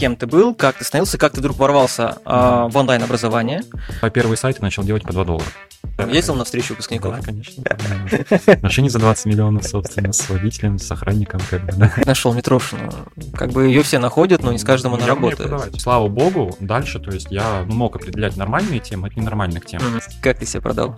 кем ты был, как ты становился, как ты вдруг ворвался э, в онлайн-образование. По первый сайт начал делать по 2 доллара. Ездил на встречу выпускников? Да, конечно. Машине за 20 миллионов, собственно, с водителем, с охранником, как бы, да. Нашел Митрошину. Как бы ее все находят, но не с каждым она Я работает. Слава богу, дальше, то есть я ну, мог определять нормальные темы от ненормальных тем. Как ты себя продал?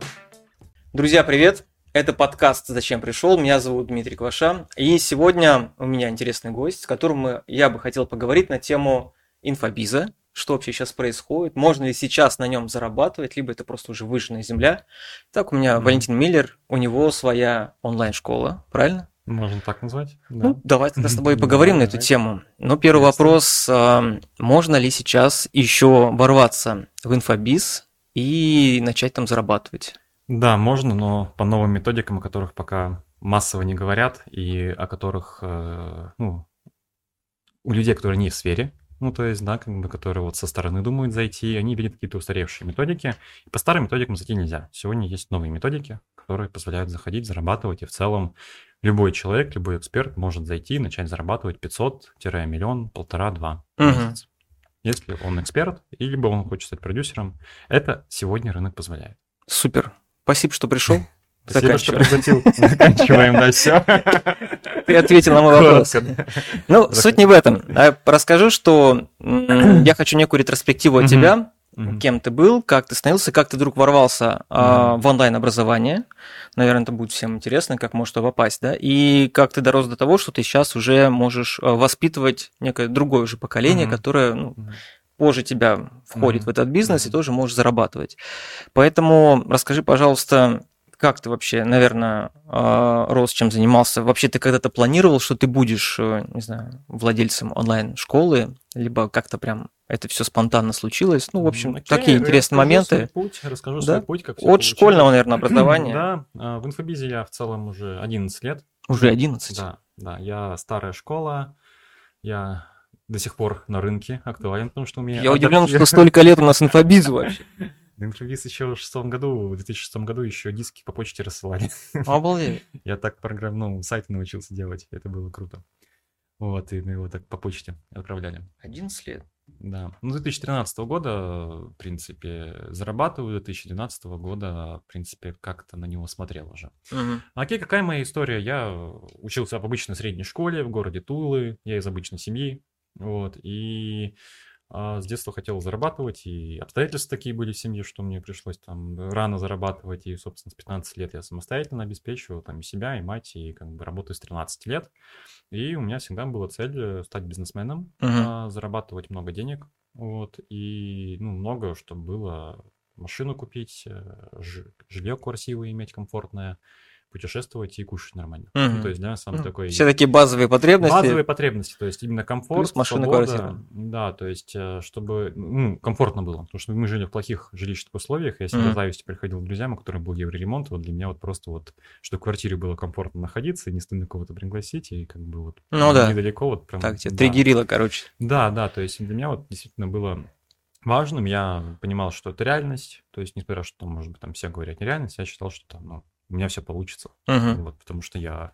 Друзья, привет! Это подкаст «Зачем пришел?». Меня зовут Дмитрий Кваша. И сегодня у меня интересный гость, с которым мы- я бы хотел поговорить на тему инфобиза. Что вообще сейчас происходит? Можно ли сейчас на нем зарабатывать, либо это просто уже выжженная земля? Так, у меня Мгм. Валентин Миллер, у него своя онлайн-школа, правильно? Можно так назвать? Да. Ну, давай тогда с тобой поговорим на эту тему. Но первый вопрос, а, можно ли сейчас еще ворваться в инфобиз и начать там зарабатывать? Да, можно, но по новым методикам, о которых пока массово не говорят, и о которых, э, ну, у людей, которые не в сфере, ну, то есть, да, как бы, которые вот со стороны думают зайти, они видят какие-то устаревшие методики. И по старым методикам зайти нельзя. Сегодня есть новые методики, которые позволяют заходить, зарабатывать, и в целом любой человек, любой эксперт может зайти и начать зарабатывать 500-миллион, полтора-два Мгм. месяц. Если он эксперт, либо он хочет стать продюсером, это сегодня рынок позволяет. Супер. Спасибо, что пришел. Спасибо, что пригласил. Заканчиваем, да, все. Ты ответил на мой вопрос. Ну, суть не в этом. А Расскажу, что я хочу некую ретроспективу от тебя. Кем ты был, как ты становился, как ты вдруг ворвался а, в онлайн-образование. Наверное, это будет всем интересно, как можешь туда попасть, да? И как ты дорос до того, что ты сейчас уже можешь а, воспитывать некое другое уже поколение, которое ну, позже тебя входит Мгм. в этот бизнес и тоже можешь зарабатывать. Поэтому расскажи, пожалуйста, как ты вообще, наверное, э, рос, чем занимался? Вообще ты когда-то планировал, что ты будешь, э, не знаю, владельцем онлайн-школы, либо как-то прям это все спонтанно случилось? Ну, в общем, Окей, такие интересные моменты. свой путь, расскажу Да? свой путь, как От получилось. школьного, наверное, образования. Да, а, в инфобизе я в целом уже 11 лет. Уже 11. Да, да, я старая школа, я до сих пор на рынке актуален, потому что у меня... Я удивлен, что столько лет у нас инфобизу вообще. Инфобиз еще в шестом году, в 2006 году еще диски по почте рассылали. Обалдеть. Я так программ, ну, сайты научился делать, это было круто. Вот, и мы его так по почте отправляли. 11 лет. Да. Ну, с 2013 года, в принципе, зарабатываю, 2012 года, в принципе, как-то на него смотрел уже. Мгм. Окей, какая моя история? Я учился в обычной средней школе в городе Тулы, я из обычной семьи, вот, и а, с детства хотел зарабатывать, и обстоятельства такие были в семье, что мне пришлось там рано зарабатывать, и, собственно, с 15 лет я самостоятельно обеспечивал там и себя, и мать, и как бы работаю с 13 лет, и у меня всегда была цель э, стать бизнесменом, Мгм. а, зарабатывать много денег, вот, и, ну, много, чтобы было машину купить, э, жи- жилье красивое иметь, комфортное, путешествовать и кушать нормально. Ну, Мгм. то есть, да, сам Ну, такой... Все такие базовые потребности. Базовые потребности, то есть именно комфорт, Плюс машина, свобода, квартира. да, то есть э, чтобы ну, комфортно было, потому что мы жили в плохих жилищных условиях, я всегда Мгм. завистью приходил к друзьям, у которых был евроремонт, вот для меня вот просто вот, что в квартире было комфортно находиться, и не стыдно кого-то пригласить, и как бы вот Ну да. недалеко вот прям... Так, тебя да. триггерило, короче. Да, да, то есть для меня вот действительно было важным, я понимал, что это реальность, то есть несмотря, что, может быть, там все говорят нереальность, я считал, что там, ну, у меня все получится. Мгм. Вот, потому что я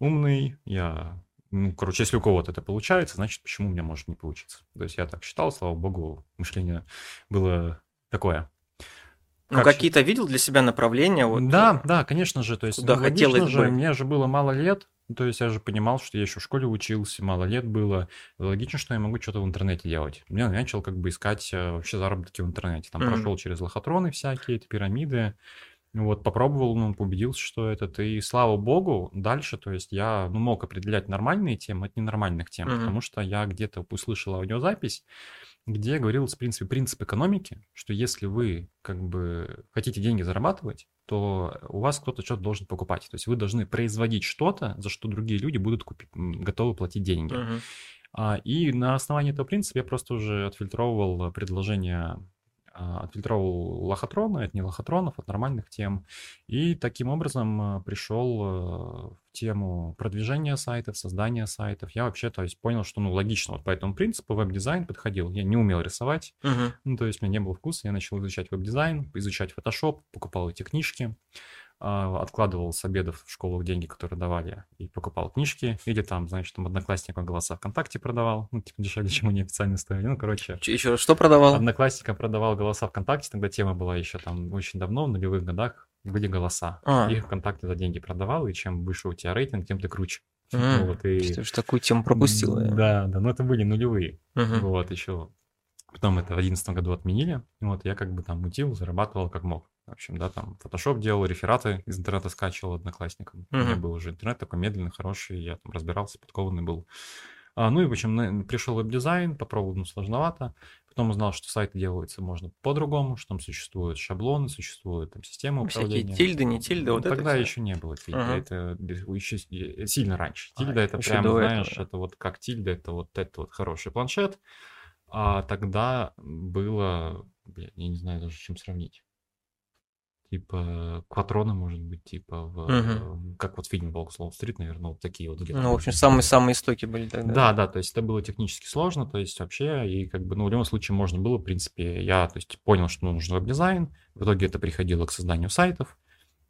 умный, я... Ну, короче, если у кого-то это получается, значит, почему у меня может не получиться? То есть я так считал, слава богу, мышление было такое. Ну, Как какие-то видел для себя направления? Вот, да, да, конечно же, то есть куда ну, хотелось же, бы. мне же было мало лет, то есть я же понимал, что я еще в школе учился, мало лет было, логично, что я могу что-то в интернете делать. Я начал как бы искать э, вообще заработки в интернете, там Мгм. прошел через лохотроны всякие, эти пирамиды, вот, попробовал, ну, убедился, что это, и слава богу, дальше, то есть я, ну, мог определять нормальные темы от ненормальных тем, Мгм. потому что я где-то услышал аудиозапись, где говорилось, в принципе, принцип экономики, что если вы как бы хотите деньги зарабатывать, то у вас кто-то что-то должен покупать. То есть вы должны производить что-то, за что другие люди будут купить, готовы платить деньги. А, и на основании этого принципа я просто уже отфильтровывал предложения, а, отфильтровывал лохотроны от не лохотронов, от нормальных тем. И таким образом а, пришел а, в тему продвижения сайтов, создания сайтов. Я вообще, то есть, понял, что, ну, логично, вот по этому принципу веб-дизайн подходил. Я не умел рисовать, Мгм. ну, то есть у меня не было вкуса, я начал изучать веб-дизайн, изучать Photoshop, покупал эти книжки. А, откладывал с обедов в школах деньги, которые давали, и покупал книжки, или там, значит, там одноклассникам голоса ВКонтакте продавал, ну, типа дешевле, чем они официально стоили. Ну, короче. Еще раз, что продавал? Одноклассникам продавал голоса ВКонтакте, тогда тема была еще там очень давно, в нулевых годах, были голоса. А. Их ВКонтакте за деньги продавал, и чем выше у тебя рейтинг, тем ты круче. Mm. Вот, и... Что ж такую тему пропустил? Да, да, но это были нулевые. Uh-huh. Вот, еще Потом это в 2011 году отменили. Вот я как бы там мутил, зарабатывал как мог. В общем, да, там Photoshop делал, рефераты из интернета скачивал одноклассникам. Mm-hmm. У меня был уже интернет такой медленный, хороший, я там разбирался, подкованный был. А, ну и, в общем, пришел веб-дизайн, попробовал, ну, сложновато. Потом узнал, что сайты делаются можно по-другому, что там существуют шаблоны, существует там система управления. Всякие тильды, не тильды, вот ну, Тогда это еще не было тильды, uh-huh. это еще сильно раньше. Тильда а, это прям, знаешь, этого. это вот как тильда, это вот это вот хороший планшет, а тогда было, я не знаю даже, чем сравнить. Типа Кватрона, может быть, типа, в, угу. как вот фильм «Волк с Уолл-стрит», наверное, вот такие вот. Ну, в общем, самые-самые истоки были тогда. Да, да, то есть это было технически сложно, то есть вообще, и как бы, ну, в любом случае можно было, в принципе, я, то есть, понял, что нужен веб-дизайн, в итоге это приходило к созданию сайтов,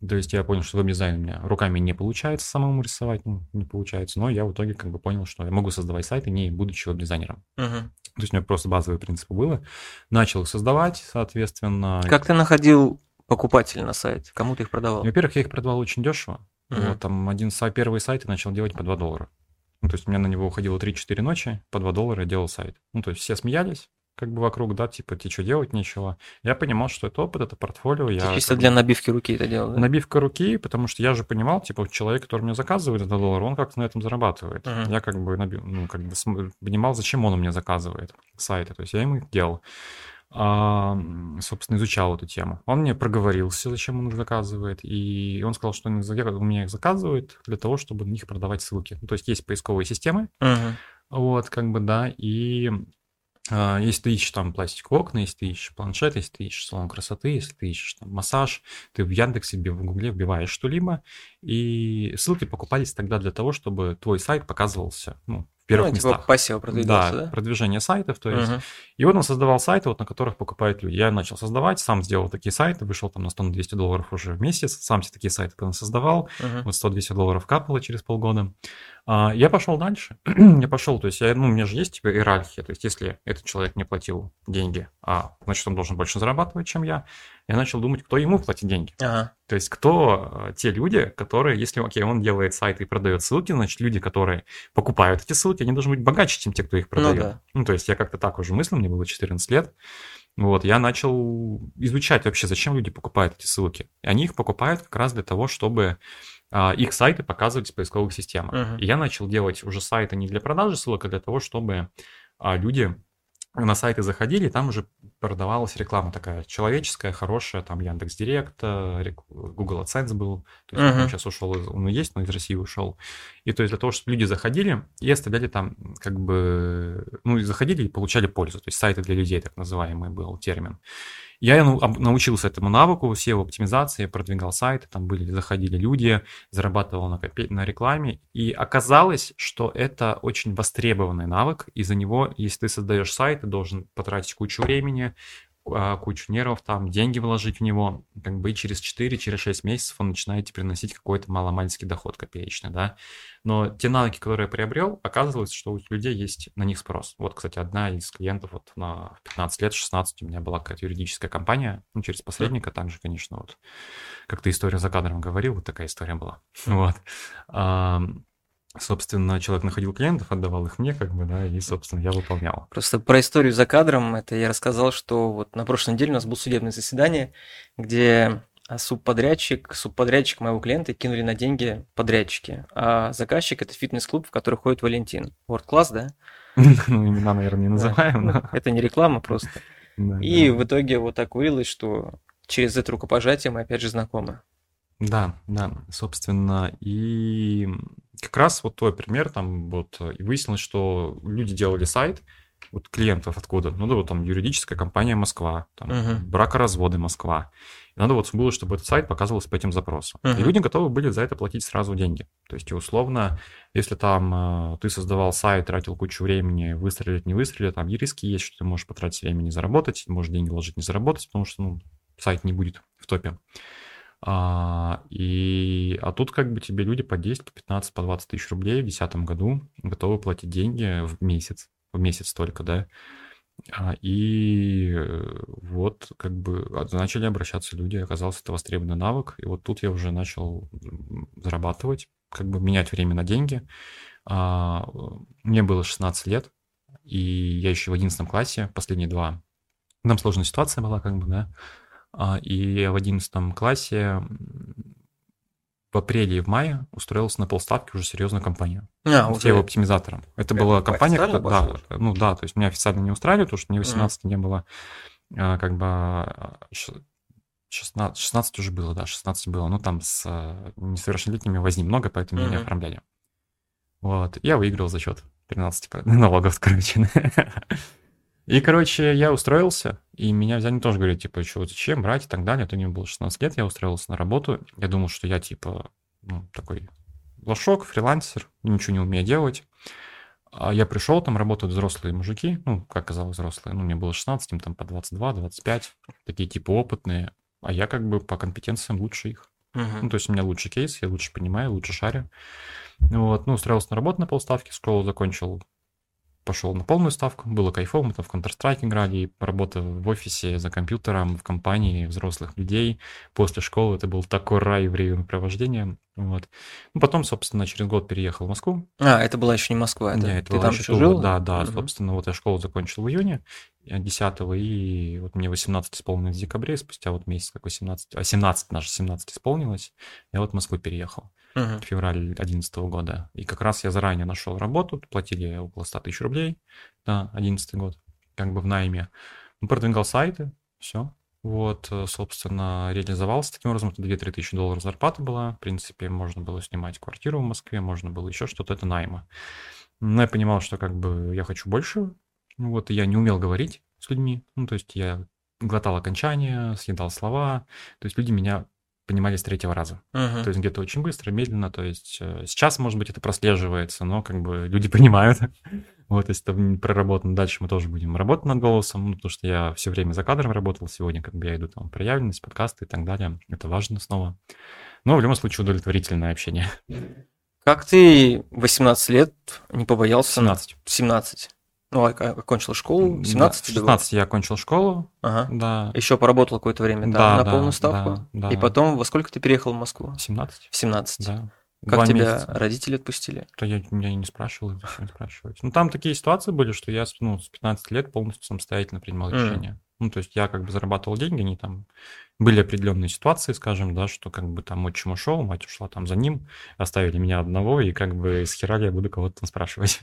то есть я понял, что веб-дизайн у меня руками не получается самому рисовать, ну, не получается, но я в итоге как бы понял, что я могу создавать сайты, не будучи веб-дизайнером. Угу. То есть у меня просто базовые принципы было. Начал их создавать, соответственно. Как ты находил покупателей на сайт? Кому ты их продавал? Во-первых, я их продавал очень дешево. Угу. Вот, там один сайт, первый сайт я начал делать по 2 доллара. Ну, то есть у меня на него уходило 3-4 ночи, по 2 доллара я делал сайт. Ну, то есть все смеялись, как бы вокруг, да, типа, тебе что делать нечего. Я понимал, что это опыт, это портфолио. Я, чисто для набивки руки это делал, да? Набивка руки, потому что я же понимал, типа, человек, который мне заказывает этот доллар, он как-то на этом зарабатывает. Uh-huh. Я как бы, набил, ну, как бы понимал, зачем он у меня заказывает сайты, то есть я ему их делал. А, собственно, изучал эту тему. Он мне проговорился, зачем он их заказывает, и он сказал, что он у меня их заказывает для того, чтобы на них продавать ссылки. Ну, то есть есть поисковые системы, uh-huh. вот, как бы, да, и а, если ты ищешь там пластиковые окна, если ты ищешь планшет, если ты ищешь салон красоты, если ты ищешь там массаж, ты в Яндексе, в Гугле вбиваешь что-либо, и ссылки покупались тогда для того, чтобы твой сайт показывался ну, первых ну, типа местах. пассива продвигался, да, да? продвижение сайтов, то есть. Угу. И вот он создавал сайты, вот на которых покупают люди. Я начал создавать, сам сделал такие сайты, вышел там на 100-200 долларов уже в месяц, сам все такие сайты создавал, угу. вот 100-200 долларов капало через полгода. А, я пошел дальше, я пошел, то есть, я, ну, у меня же есть типа иерархия, то есть, если этот человек мне платил деньги, а, значит, он должен больше зарабатывать, чем я, я начал думать, кто ему платит деньги. Ага. То есть кто э, те люди, которые, если окей, он делает сайт и продает ссылки, значит, люди, которые покупают эти ссылки, они должны быть богаче, чем те, кто их продает. Ну, да. ну то есть я как-то так уже мыслил, мне было 14 лет. Вот, я начал изучать вообще, зачем люди покупают эти ссылки. И они их покупают как раз для того, чтобы их сайты показывать в поисковых системах. Uh-huh. И я начал делать уже сайты не для продажи ссылок, а для того, чтобы а, люди на сайты заходили, там уже продавалась реклама такая человеческая, хорошая, там Яндекс Директ, э, Google AdSense был, то есть uh-huh. он сейчас ушел, он и есть, но из России ушел. И то есть для того, чтобы люди заходили и оставляли там как бы, ну и заходили и получали пользу, то есть сайты для людей, так называемый был термин. Я научился этому навыку, SEO-оптимизации, продвигал сайты, там были, заходили люди, зарабатывал на, на рекламе. И оказалось, что это очень востребованный навык. Из-за него, если ты создаешь сайт, ты должен потратить кучу времени, кучу нервов, там деньги вложить в него, как бы через 4-6 через месяцев он начинает приносить какой-то маломальский доход копеечный, да. Но те навыки, которые я приобрел, оказывается, что у людей есть на них спрос. Вот, кстати, одна из клиентов вот на 15 лет, 16 у меня была какая-то юридическая компания, ну, через посредника также, конечно, вот, как ты историю за кадром говорил, вот такая история была. Вот собственно, человек находил клиентов, отдавал их мне, как бы, да, и, собственно, я выполнял. Просто про историю за кадром, это я рассказал, что вот на прошлой неделе у нас было судебное заседание, где субподрядчик, субподрядчик моего клиента кинули на деньги подрядчики, а заказчик – это фитнес-клуб, в который ходит Валентин. World Class, да? Ну, имена, наверное, не называем. Это не реклама просто. И в итоге вот так вылилось, что через это рукопожатие мы опять же знакомы. Да, да, собственно, и как раз вот твой пример, там вот и выяснилось, что люди делали сайт, вот клиентов откуда? Ну да, вот там юридическая компания Москва, там uh-huh. бракоразводы Москва. И надо вот было, чтобы этот сайт показывался по этим запросам. Uh-huh. И люди готовы были за это платить сразу деньги. То есть, условно, если там э, ты создавал сайт, тратил кучу времени, выстрелить, не выстрелить, там и риски есть, что ты можешь потратить времени, заработать, можешь деньги вложить, не заработать, потому что ну, сайт не будет в топе. А, и, а тут как бы тебе люди по 10, по 15, по 20 тысяч рублей в 2010 году готовы платить деньги в месяц, в месяц только, да. А, и э, вот как бы начали обращаться люди, оказался это востребованный навык, и вот тут я уже начал зарабатывать, как бы менять время на деньги. А, мне было 16 лет, и я еще в 11 классе, последние два. Там сложная ситуация была, как бы, да. А, и в 11 классе в апреле и в мае устроился на полставки уже серьезную компанию. А, уже. его оптимизатором. Это Прям была компания, которая, да, ну да, то есть меня официально не устраивает, потому что мне 18 mm. не было, а, как бы 16, 16 уже было, да, 16 было, ну там с несовершеннолетними возни много, поэтому mm-hmm. меня оформляли. Вот, я выиграл за счет 13 налогов, короче. И, короче, я устроился, и меня взяли тоже говорят, типа, что, зачем брать и так далее. Это мне было 16 лет, я устроился на работу. Я думал, что я, типа, ну, такой лошок, фрилансер, ничего не умею делать. А я пришел, там работают взрослые мужики, ну, как оказалось, взрослые. Ну, мне было 16, им там по 22, 25, такие, типа, опытные. А я как бы по компетенциям лучше их. Uh-huh. Ну, то есть у меня лучший кейс, я лучше понимаю, лучше шарю. Вот, ну, устроился на работу на полставки, школу закончил пошел на полную ставку, было кайфово, мы там в Counter-Strike играли, и работа в офисе за компьютером, в компании взрослых людей. После школы это был такой рай времяпровождения. Вот. Ну, потом, собственно, через год переехал в Москву. А, это была еще не Москва, это, Нет, это Ты там еще жил? Да, да, угу. собственно, вот я школу закончил в июне 10 э, и вот мне 18 исполнилось в декабре, спустя вот месяц, как 18, а 17, наше 17 исполнилось, я вот в Москву переехал uh-huh. февраль 2011 года. И как раз я заранее нашел работу, платили около 100 тысяч рублей на 2011 год, как бы в найме. Ну, продвигал сайты, все. Вот, э, собственно, реализовался таким образом, это 2-3 тысячи долларов зарплата была. В принципе, можно было снимать квартиру в Москве, можно было еще что-то, это найма. Но я понимал, что как бы я хочу больше. Вот, и я не умел говорить с людьми. Ну, то есть я глотал окончания, съедал слова. То есть люди меня понимали с третьего раза. Uh-huh. То есть где-то очень быстро, медленно. То есть э, сейчас, может быть, это прослеживается, но как бы люди понимают. вот, если это проработано, дальше мы тоже будем работать над голосом, ну, потому что я все время за кадром работал, сегодня как бы я иду там проявленность, подкасты и так далее. Это важно снова. Но в любом случае удовлетворительное общение. Как ты 18 лет не побоялся? 17. 17. Ну, а окончил школу? 17 да, 16 я окончил школу. Ага. Да. Еще поработал какое-то время, да, да на да, полную ставку. Да, да. И потом во сколько ты переехал в Москву? 17. В 17. Да. Как Два тебя месяца. родители отпустили? Да я, меня не спрашивал, не спрашивать. Ну, там такие ситуации были, что я ну, с 15 лет полностью самостоятельно принимал mm. Ну, то есть я как бы зарабатывал деньги, они там были определенные ситуации, скажем, да, что как бы там отчим ушел, мать ушла там за ним, оставили меня одного, и как бы с хера я буду кого-то там спрашивать.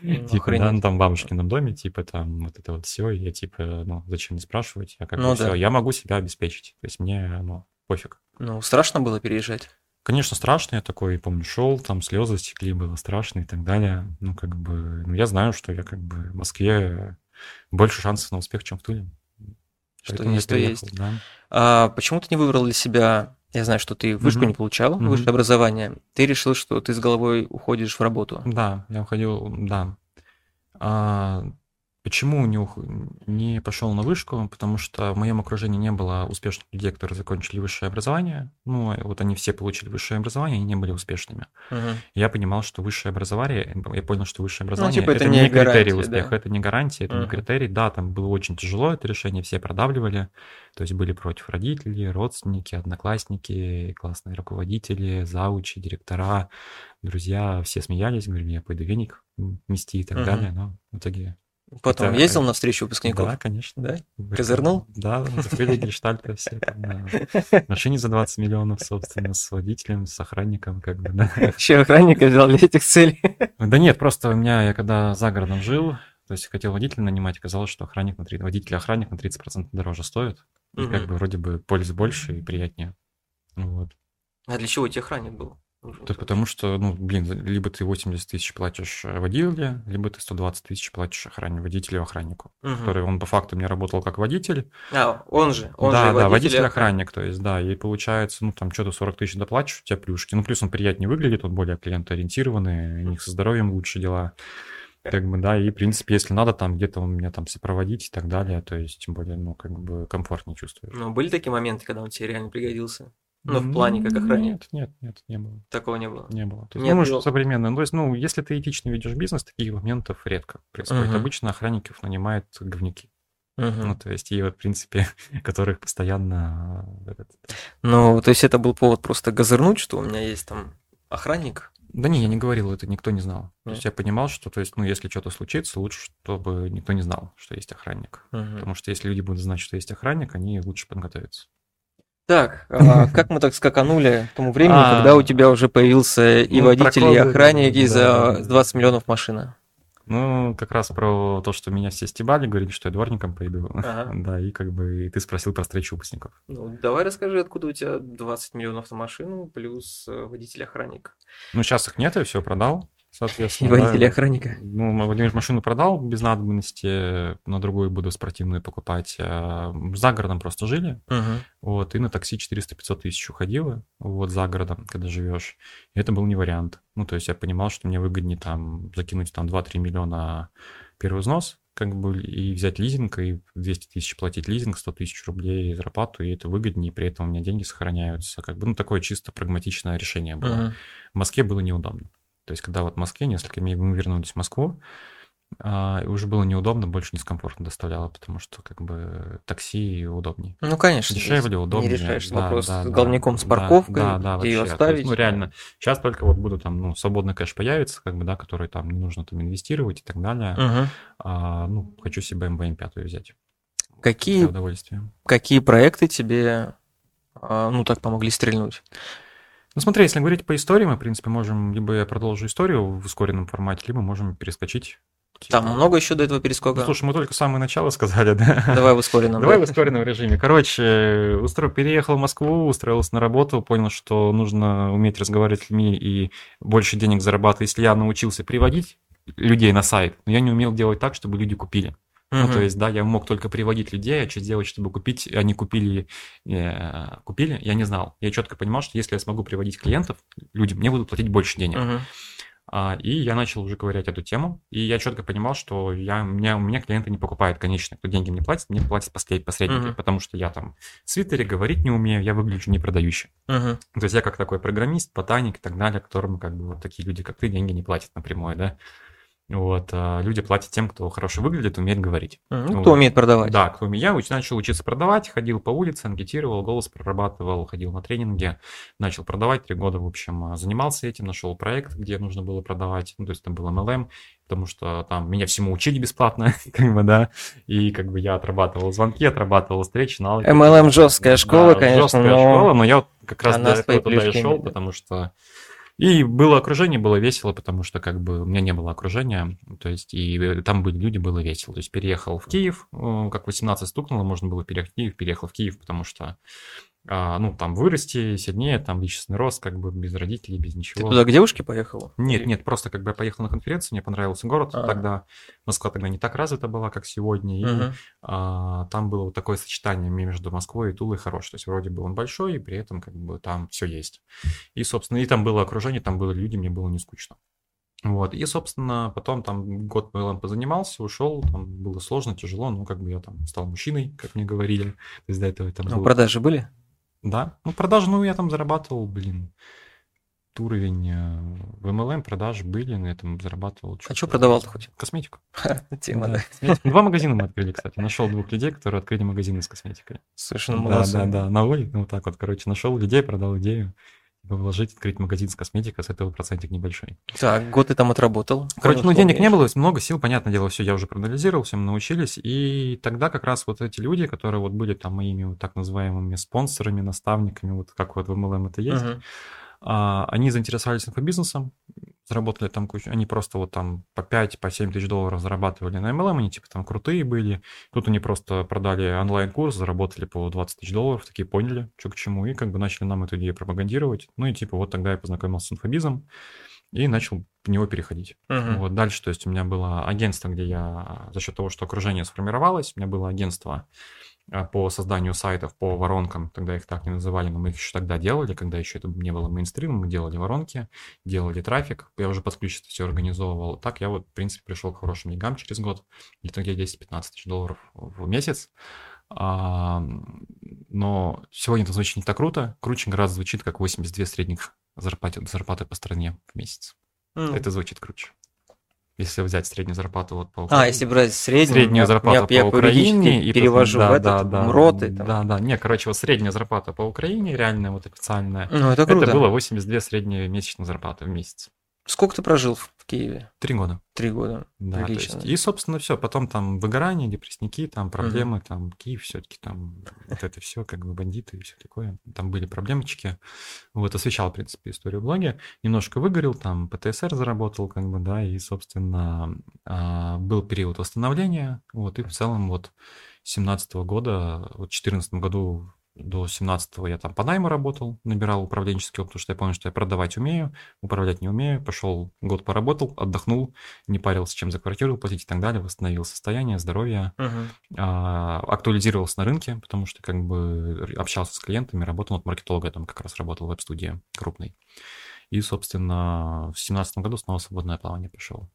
Ну, типа, да, ну, там в бабушкином доме, типа, там вот это вот все, я типа, ну, зачем не спрашивать, я как бы ну все, я могу себя обеспечить, то есть мне, ну, пофиг. Ну, страшно было переезжать? Конечно, страшно, я такой, помню, шел, там слезы стекли, было страшно и так далее. Ну, как бы, ну, я знаю, что я как бы в Москве больше шансов на успех, чем в Туле. Что Поэтому есть, то есть. Да. А почему ты не выбрал для себя, я знаю, что ты вышку mm-hmm. не получал, mm-hmm. высшее образование, ты решил, что ты с головой уходишь в работу? Да, я уходил, да. А, Почему не, ух... не пошел на вышку? Потому что в моем окружении не было успешных людей, которые закончили высшее образование. Ну, вот они все получили высшее образование и не были успешными. Угу. Я понимал, что высшее образование, я понял, что высшее ну, образование ну, типа это, это не, не критерий успеха, да? это не гарантия, это угу. не критерий. Да, там было очень тяжело это решение, все продавливали. То есть были против родители, родственники, одноклассники, классные руководители, заучи, директора, друзья, все смеялись, говорили, я пойду веник нести и так угу. далее. Но в итоге Потом это... ездил на встречу выпускников? Да, конечно. Да? Козырнул? Да, закрыли гештальты все. В машине за 20 миллионов, собственно, с водителем, с охранником, как бы, да. Еще охранника взял для этих целей? Да нет, просто у меня, я когда за городом жил, то есть хотел водителя нанимать, оказалось, что охранник на 30, водитель охранник на 30% дороже стоит. И как бы вроде бы пользы больше и приятнее. Вот. А для чего тебе охранник был? Да потому что, ну, блин, либо ты 80 тысяч платишь э, водителю, либо ты 120 тысяч платишь охране, водителю охраннику, угу. который, он по факту мне работал как водитель. А, он же, он да, же Да, водитель-охранник, то есть, да, и получается, ну, там что-то 40 тысяч доплачиваешь, у тебя плюшки. Ну, плюс он приятнее выглядит, он более клиентоориентированный, у них со здоровьем лучше дела. Как бы, да, и, в принципе, если надо, там где-то он меня там сопроводить и так далее, то есть, тем более, ну, как бы комфортнее чувствуешь. Ну, были такие моменты, когда он тебе реально пригодился? Ну, в плане как охранник? Нет, нет, нет, не было. Такого не было? Не было. То есть, Нет, ну, мы же было. современные. Ну, то есть, ну, если ты этично ведешь бизнес, таких моментов редко происходит. Мгм. Обычно охранников нанимают говнюки. Мгм. Ну, то есть, и вот, в принципе, которых постоянно... э, Ну, то есть это был повод просто газырнуть, что у меня есть там охранник. Да не, я не говорил, это никто не знал. То Нет? есть я понимал, что, то есть, ну, если что-то случится, лучше, чтобы никто не знал, что есть охранник. Мгм. Потому что если люди будут знать, что есть охранник, они лучше подготовятся. Так, а как мы так скаканули к тому времени, А. когда у тебя уже появился и Ну, водитель, и охранник, и да. за 20 миллионов машина? Ну, как раз про то, что меня все стебали, говорили, что я дворником пойду. Ага. Да, и как бы и ты спросил про встречу выпускников. Ну, давай расскажи, откуда у тебя 20 миллионов на машину плюс э, водитель-охранник. Ну, сейчас их нет, я все продал, Соответственно. да. водителя-охранника. Ну, Владимир машину продал без надобности, на другую буду спортивную покупать. А За городом просто жили, Мгм. вот, и на такси 400-500 тысяч уходило, вот, за городом, когда живешь. И это был не вариант. Ну, то есть я понимал, что мне выгоднее там закинуть там 2-3 миллиона первый взнос, как бы, и взять лизинг, и 200 тысяч платить лизинг, 100 тысяч рублей зарплату, и это выгоднее, при этом у меня деньги сохраняются. Как бы, ну, такое чисто прагматичное решение было. Мгм. В Москве было неудобно. То есть, когда вот в Москве, несколько дней мы вернулись в Москву, а, и уже было неудобно, больше дискомфортно доставляло, потому что как бы такси удобнее. Ну, конечно. Дешевле, удобнее. Не решаешь да, вопрос да, с да, головником с да, парковкой, да, да, где ее. То есть, оставить. ну, реально, сейчас только вот буду там, ну, свободный кэш появится, как бы, да, который там не нужно там инвестировать и так далее. Мгм. А, ну, хочу себе BMW M5 взять. Какие, удовольствия. какие проекты тебе, а, ну, так помогли стрельнуть? Ну, смотри, если говорить по истории, мы, в принципе, можем, либо я продолжу историю в ускоренном формате, либо можем перескочить. Там типа- много еще до этого Ну, перескока? слушай, мы только самое начало сказали, да? Давай в ускоренном. Давай в ускоренном режиме. Короче, устро... переехал в Москву, устроился на работу, понял, что нужно уметь разговаривать с людьми и больше денег зарабатывать. Если я научился приводить людей на сайт, но я не умел делать так, чтобы люди купили. Ну, Мгм. то есть, да, я мог только приводить людей, а что сделать, чтобы купить, они купили, э, купили, я не знал. Я четко понимал, что если я смогу приводить клиентов, люди мне будут платить больше денег. Мгм. А, и я начал уже ковырять эту тему, и я четко понимал, что я, у, меня, у меня клиенты не покупают, конечно, кто деньги мне платит, мне платят посредники, Мгм. потому что я там в свитере говорить не умею, я выгляжу не продающий. Мгм. То есть я как такой программист, ботаник и так далее, которым как бы вот такие люди, как ты, деньги не платят напрямую, да. Вот, а люди платят тем, кто хорошо выглядит, умеет говорить. Ну, Ну, кто умеет продавать? Да, кто умеет. Я начал учиться продавать, ходил по улице, анкетировал, голос прорабатывал, ходил на тренинги, начал продавать три года, в общем, а, занимался этим, нашел проект, где нужно было продавать, ну, то есть там был MLM, потому что там меня всему учили бесплатно, как бы, да, и как бы я отрабатывал звонки, отрабатывал встречи, навыки. MLM жесткая школа, конечно, жесткая но школа, но я вот как раз до этого туда и шел, потому что и было окружение, было весело, потому что как бы у меня не было окружения, то есть и э, там были люди, было весело. То есть переехал в Киев, э, как 18 стукнуло, можно было переехать в Киев, переехал в Киев, потому что а, ну, там вырасти сильнее, там личностный рост, как бы без родителей, без ты ничего. туда к девушке поехал? Нет, нет, просто как бы я поехал на конференцию, мне понравился город А. тогда. Москва тогда не так развита была, как сегодня. И а, там было вот такое сочетание между Москвой и Тулой хорош. То есть вроде бы он большой, и при этом как бы там все есть. И, собственно, и там было окружение, там были люди, мне было не скучно. Вот, и, собственно, потом там год МЛМ позанимался, ушел, там было сложно, тяжело, но как бы я там стал мужчиной, как мне говорили. То есть до этого там А был- продажи были? Да, ну продажи, ну я там зарабатывал, блин, уровень э, в MLM продажи были, на этом зарабатывал. А что продавал-то хоть? Косметику. Тема, Да, да. косметику. Два магазина мы открыли, кстати. Нашел двух людей, которые открыли магазины с косметикой. Слушай, ну Да, молодцы. да, да, на воле, ну вот так вот, короче, нашел людей, продал идею, вложить, открыть магазин с косметикой, с этого процентик небольшой. Так, год ты там отработал. Короче, ну денег не было, много сил, понятное дело, все, я уже проанализировал, все мы научились, и тогда как раз вот эти люди, которые вот были там моими вот так называемыми спонсорами, наставниками, вот как вот в MLM это есть, а, они заинтересовались инфобизнесом, заработали там кучу, они просто вот там по 5, по 7 тысяч долларов зарабатывали на MLM, они типа там крутые были, тут они просто продали онлайн-курс, заработали по 20 тысяч долларов, такие поняли, что к чему, и как бы начали нам эту идею пропагандировать, ну и типа вот тогда я познакомился с инфобизом и начал в него переходить. Мгм. Вот дальше, то есть у меня было агентство, где я за счет того, что окружение сформировалось, у меня было агентство по созданию сайтов, по воронкам, тогда их так не называли, но мы их еще тогда делали, когда еще это не было мейнстримом, мы делали воронки, делали трафик, я уже под ключ это все организовывал. Так я вот, в принципе, пришел к хорошим деньгам через год, в итоге 10-15 тысяч долларов в месяц. А, но сегодня это звучит не так круто. Круче гораздо звучит, как 82 средних зарплаты, зарплаты по стране в месяц. Mm. Это звучит круче. Если взять среднюю зарплату вот по Украине. А, если брать среднюю, среднюю зарплату я, по я Украине и перевожу да, в этот, да, МРОТ. Да, там. да, да, не, короче, вот средняя зарплата по Украине, реальная, вот официальная, ну, это, круто. это было 82 средние месячные зарплаты в месяц. Сколько ты прожил в Киеве? Три года. Три года. Да, Прилично. есть, и, собственно, все. Потом там выгорание, депрессники, там проблемы, угу. там Киев все-таки, там вот это все, как бы бандиты и все такое. Там были проблемочки. Вот, освещал, в принципе, историю блоги. Немножко выгорел, там ПТСР заработал, как бы, да, и, собственно, а, был период восстановления. Вот, и в целом вот 17 года, вот в 2014 году до 17-го я там по найму работал, набирал управленческий опыт, потому что я понял, что я продавать умею, управлять не умею. Пошел, год поработал, отдохнул, не парился, чем за квартиру платить и так далее, восстановил состояние, здоровье, uh-huh. а, актуализировался на рынке, потому что как бы общался с клиентами, работал от маркетолога, я там как раз работал в веб-студии крупной. И, собственно, в 17 году снова свободное плавание пошел.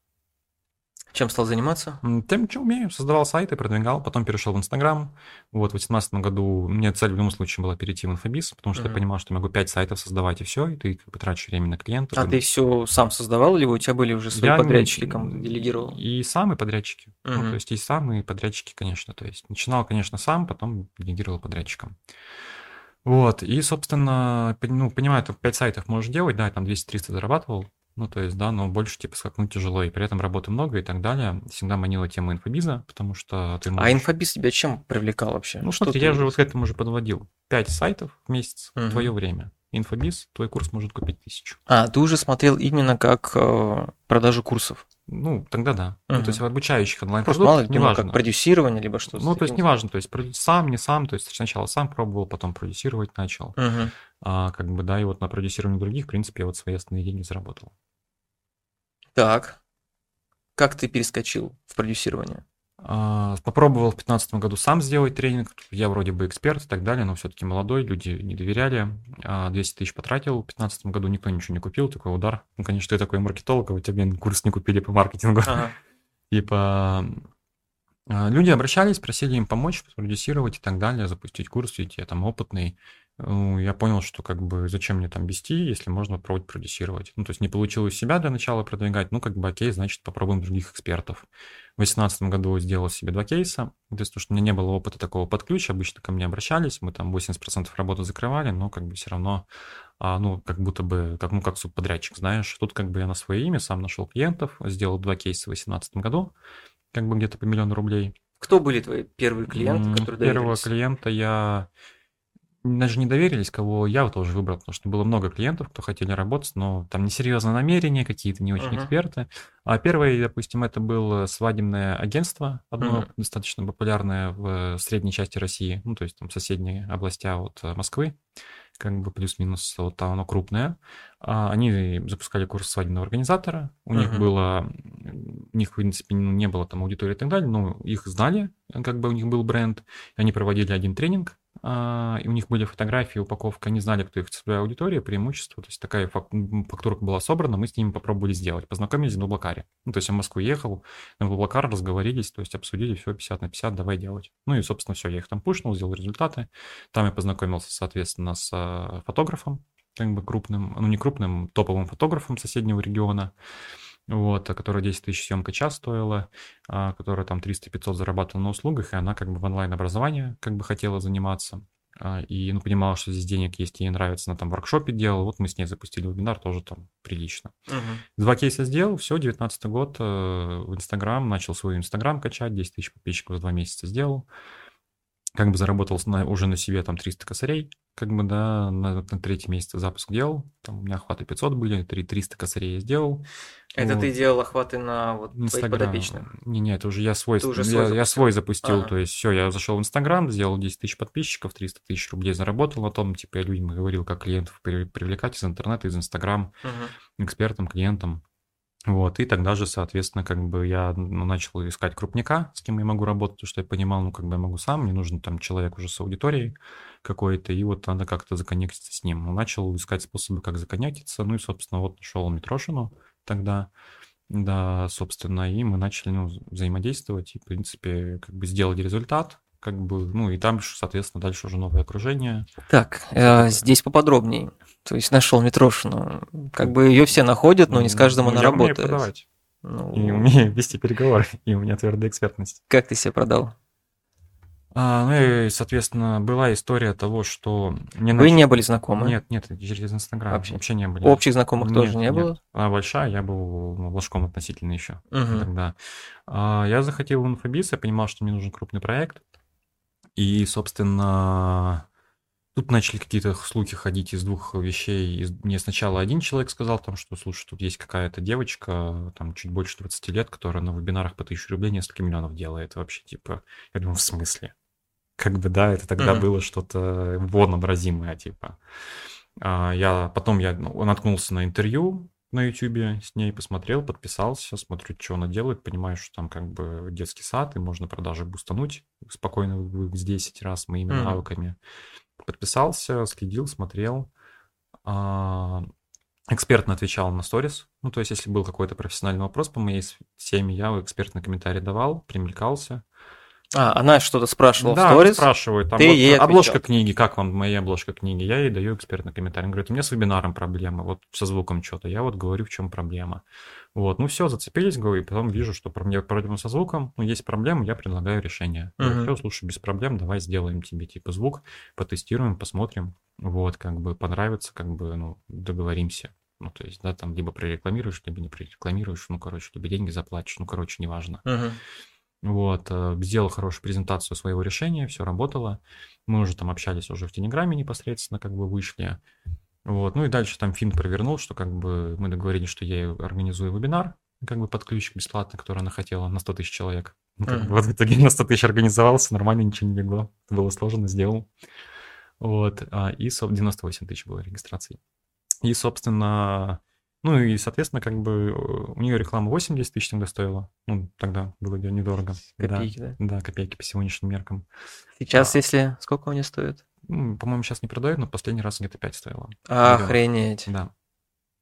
Чем стал заниматься? Тем, чем умею. Создавал сайты, продвигал, потом перешел в Инстаграм. Вот в 2018 году мне цель в любом случае была перейти в инфобиз, потому что mm-hmm. я понимал, что могу 5 сайтов создавать и все, и ты как бы тратишь время на клиентов. А ты все сам создавал или у тебя были уже свои я подрядчики, кому делегировал? И сам, и подрядчики. Mm-hmm. Ну, то есть и сам, и подрядчики, конечно. То есть начинал, конечно, сам, потом делегировал подрядчикам. Вот, и, собственно, ну, понимаю, ты 5 сайтов можешь делать, да, там 200-300 зарабатывал, ну, то есть, да, но больше типа скакнуть тяжело, и при этом работы много и так далее. Всегда манила тема инфобиза, потому что ты а можешь... А инфобиз тебя чем привлекал вообще? Ну, что смотри, ты... я же вот к этому уже подводил. Пять сайтов в месяц, угу. твое время. Инфобиз, твой курс может купить тысячу. А, ты уже смотрел именно как э, продажу курсов? Ну, тогда да. Угу. Ну, то есть в обучающих онлайн-продуктах, неважно. как продюсирование, либо что-то. Ну, то есть неважно, то есть сам, не сам, то есть сначала сам пробовал, потом продюсировать начал. Угу. А, как бы, да, и вот на продюсировании других, в принципе, я вот свои основные деньги заработал. Так. Как ты перескочил в продюсирование? А, попробовал в 2015 году сам сделать тренинг. Я вроде бы эксперт и так далее, но все-таки молодой, люди не доверяли. 200 а, тысяч потратил. В 2015 году никто ничего не купил, такой удар. Ну, конечно, ты такой маркетолог, а у тебя курс не купили по маркетингу. Ага. И по... Люди обращались, просили им помочь, продюсировать и так далее, запустить курс, ведь я там опытный. Ну, я понял, что как бы зачем мне там вести, если можно пробовать продюсировать. Ну, то есть не получилось себя для начала продвигать, ну, как бы окей, значит, попробуем других экспертов. В 2018 году сделал себе два кейса, то есть то, что у меня не было опыта такого под ключ, обычно ко мне обращались, мы там 80% работы закрывали, но как бы все равно, а, ну, как будто бы, как, ну, как субподрядчик, знаешь. Тут как бы я на свое имя сам нашел клиентов, сделал два кейса в 2018 году, как бы где-то по миллиону рублей. Кто были твои первые клиенты, которые Первого клиента я даже не доверились, кого я тоже выбрал, потому что было много клиентов, кто хотели работать, но там несерьезные намерения, какие-то не очень uh-huh. эксперты. А первое, допустим, это было свадебное агентство, одно uh-huh. достаточно популярное в средней части России, ну, то есть там соседние области от Москвы, как бы плюс-минус, вот там оно крупное. А они запускали курс свадебного организатора, у uh-huh. них было, у них, в принципе, ну, не было там аудитории и так далее, но их знали, как бы у них был бренд, они проводили один тренинг, а, и у них были фотографии, упаковка, они знали, кто их целевая аудитория, преимущество, то есть такая фактура была собрана, мы с ними попробовали сделать, познакомились в Блаблакаре. Ну, то есть я в Москву ехал, на Блаблакар разговорились, то есть обсудили все 50 на 50, давай делать. Ну и, собственно, все, я их там пушнул, сделал результаты. Там я познакомился, соответственно, с а, фотографом, как бы крупным, ну не крупным, топовым фотографом соседнего региона вот, а которая 10 тысяч съемка час стоила, а, которая там 300-500 зарабатывала на услугах, и она как бы в онлайн-образовании как бы хотела заниматься. А, и, ну, понимала, что здесь денег есть, ей нравится, она там в воркшопе делала, вот мы с ней запустили вебинар, тоже там прилично. Угу. Два кейса сделал, все, 19 год э, в Инстаграм, начал свой Инстаграм качать, 10 тысяч подписчиков за два месяца сделал как бы заработал на, уже на себе там 300 косарей, как бы, да, на, на третий месяц запуск делал, там у меня охваты 500 были, 3, 300 косарей я сделал. Это вот. ты делал охваты на вот Инстаграм. подопечных? Не, не, это уже я свой, уже свой я, запустил, я свой запустил ага. то есть все, я зашел в Инстаграм, сделал 10 тысяч подписчиков, 300 тысяч рублей заработал на том, типа я людям говорил, как клиентов привлекать из интернета, из Инстаграм, угу. экспертам, клиентам. Вот, и тогда же, соответственно, как бы я ну, начал искать крупника, с кем я могу работать, что я понимал, ну, как бы я могу сам, мне нужен там человек уже с аудиторией какой-то, и вот надо как-то законнектиться с ним. Начал искать способы, как законнектиться, ну и, собственно, вот нашел Митрошину тогда, да, собственно, и мы начали ну, взаимодействовать, и, в принципе, как бы сделали результат, как бы, ну, и там, соответственно, дальше уже новое окружение. Так, э, здесь поподробнее. То есть нашел Митрошину. Как бы ее все находят, но не с каждым Ну, она я работает. умею продавать, Ну, и умею вести переговоры, и у меня твердая экспертность. Как ты себя продал? А, ну и, соответственно, была история того, что... Мне Вы нач- не были знакомы? Нет, нет, через Инстаграм Вообще? вообще, не были. Общих знакомых тоже Нет, не нет. было? Она большая, я был ну, ложком относительно еще Мгм. тогда. А, Я захотел в инфобиз, я понимал, что мне нужен крупный проект. И, собственно, тут начали какие-то слухи ходить из двух вещей. Мне сначала один человек сказал, там, что, слушай, тут есть какая-то девочка, там, чуть больше 20 лет, которая на вебинарах по 1000 рублей несколько миллионов делает. Вообще, типа, я думаю, в смысле? Как бы, да, это тогда Мгм. было что-то вообразимое, типа. А, Я потом я ну, наткнулся на интервью на Ютубе с ней, посмотрел, подписался, смотрю, что она делает, понимаю, что там как бы детский сад, и можно продажи бустануть спокойно в в 10 раз моими Мгм. навыками. Подписался, следил, смотрел. А, Экспертно отвечал на сторис. Ну, то есть, если был какой-то профессиональный вопрос по моей теме, я экспертный комментарий давал, примелькался. А, она что-то спрашивала Да, в сторис? спрашивают. Там ты вот ей обложка отвечал. книги, как вам моя обложка книги? Я ей даю экспертный комментарий. Он говорит, у меня с вебинаром проблема, вот со звуком что-то. Я вот говорю, в чем проблема. Вот, ну все, зацепились, говорю, и потом вижу, что про мне проблема со звуком, ну есть проблема, я предлагаю решение. Мгм. Все, слушай, без проблем, давай сделаем тебе типа звук, потестируем, посмотрим, вот, как бы понравится, как бы, ну, договоримся. Ну, то есть, да, там либо прорекламируешь, либо не прорекламируешь, ну, короче, либо деньги заплатишь, ну, короче, неважно. Мгм. Вот, э, сделал хорошую презентацию своего решения, все работало. Мы уже там общались уже в Телеграме непосредственно, как бы вышли. Вот, ну и дальше там финт провернул, что как бы мы договорились, что я организую вебинар, как бы под ключ бесплатно, который она хотела, на 100 тысяч человек. Ну, как бы вот в итоге на 100 тысяч организовался, нормально, ничего не легло. Это было сложно, сделал. Вот, а, и соб- 98 тысяч было регистраций. И, собственно, ну и, соответственно, как бы э, у нее реклама 80 тысяч тогда стоила. Ну, тогда было недорого. Да. Копейки, да? Да, копейки по сегодняшним меркам. Сейчас, А. если... Сколько у нее стоит? Ну, по-моему, сейчас не продают, но последний раз где-то 5 стоило. Охренеть. Да.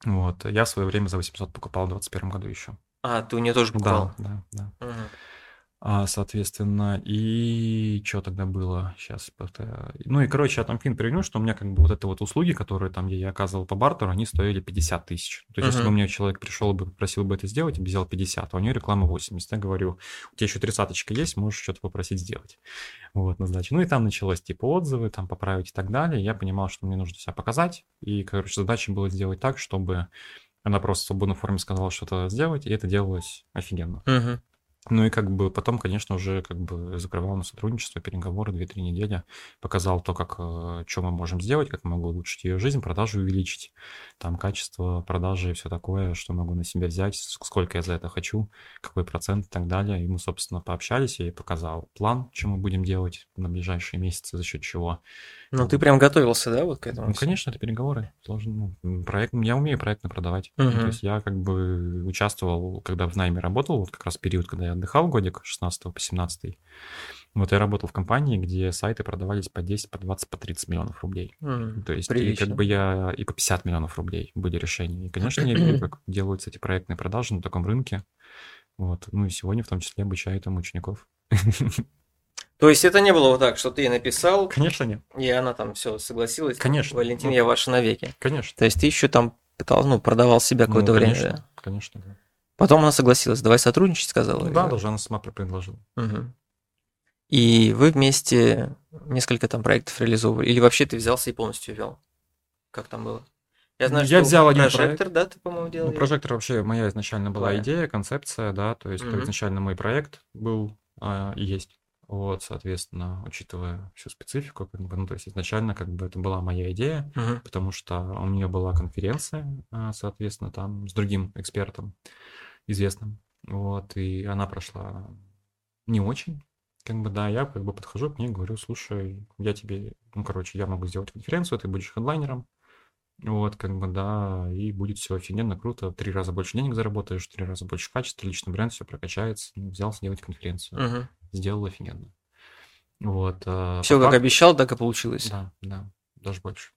Вот. Я в свое время за 800 покупал в 2021 году еще. А, ты у нее тоже покупал? Да, да, да. Мгм. А, соответственно, и что тогда было? Сейчас, ну и, короче, я там фин привнул, что у меня как бы вот это вот услуги, которые там я ей оказывал по бартеру, они стоили 50 тысяч. То есть, если бы мне человек пришел бы, просил бы это сделать, я бы взял 50, а у нее реклама 80. Я говорю, у тебя еще тридцаточка есть, можешь что-то попросить сделать. Вот, на сдачу. Ну и там началось типа отзывы, там поправить и так далее. Я понимал, что мне нужно себя показать. И, короче, задача была сделать так, чтобы она просто в свободной форме сказала что-то сделать, и это делалось офигенно. Мгм. Ну и как бы потом, конечно, уже как бы закрывал на сотрудничество, переговоры 2-3 недели, показал то, как, что мы можем сделать, как могу улучшить ее жизнь, продажи увеличить, там качество продажи и все такое, что могу на себя взять, сколько я за это хочу, какой процент и так далее. И мы, собственно, пообщались, я ей показал план, что мы будем делать на ближайшие месяцы, за счет чего. Ну, ты прям готовился, да, вот к этому? Ну, конечно, это переговоры. Сложно. Ну, проект, я умею проектно продавать. Мгм. То есть я как бы участвовал, когда в найме работал, вот как раз период, когда я отдыхал годик, 16 по 17. Вот я работал в компании, где сайты продавались по 10, по 20, по 30 миллионов рублей. М, То есть и прилично. как бы я и по 50 миллионов рублей были решения. И, конечно, я видел, как делаются эти проектные продажи на таком рынке. Вот. Ну и сегодня в том числе обучаю там учеников. То есть это не было вот так, что ты ей написал, Конечно, нет. и она там все согласилась? Конечно. Валентин, Ну, я ваша навеки. Конечно. То есть ты еще там пытался, ну, продавал себя какое-то Ну, время, конечно, да? Конечно, да. Потом она согласилась, давай сотрудничать, сказала. Ну да, даже она сама предложила. Мгм. И вы вместе несколько там проектов реализовывали? Или вообще ты взялся и полностью вел? Как там было? Я знаю, Я что взял один прожектор, проект. да, ты, по-моему, делал? Ну, прожектор вообще моя изначально была Твоя. идея, концепция, да, то есть Мгм. изначально мой проект был а, и есть. Вот, соответственно, учитывая всю специфику, как бы, ну, то есть изначально как бы это была моя идея, Мгм. потому что у нее была конференция, а, соответственно, там с другим экспертом известным, вот, и она прошла не очень, как бы, да, я как бы подхожу к ней, говорю, слушай, я тебе, ну, короче, я могу сделать конференцию, ты будешь хедлайнером, вот, как бы, да, и будет все офигенно, круто, три раза больше денег заработаешь, три раза больше качества, личный бренд, все прокачается, взялся делать конференцию, Мгм. сделал офигенно. Вот. а, Все по как факту- обещал, так и получилось. да, да, даже больше.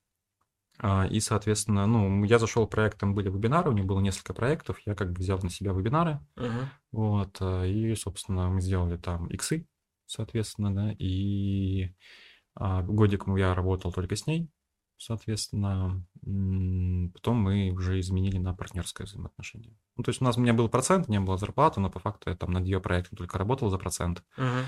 А, И, соответственно, ну, я зашел проект, там были вебинары, у них было несколько проектов, я как бы взял на себя вебинары, Мгм. вот, а, и, собственно, мы сделали там иксы соответственно, да, и а, годик я работал только с ней, соответственно, потом мы уже изменили на партнерское взаимоотношение. Ну, то есть у нас у меня был процент, не было зарплаты, но по факту я там над ее проектом только работал за процент. Мгм.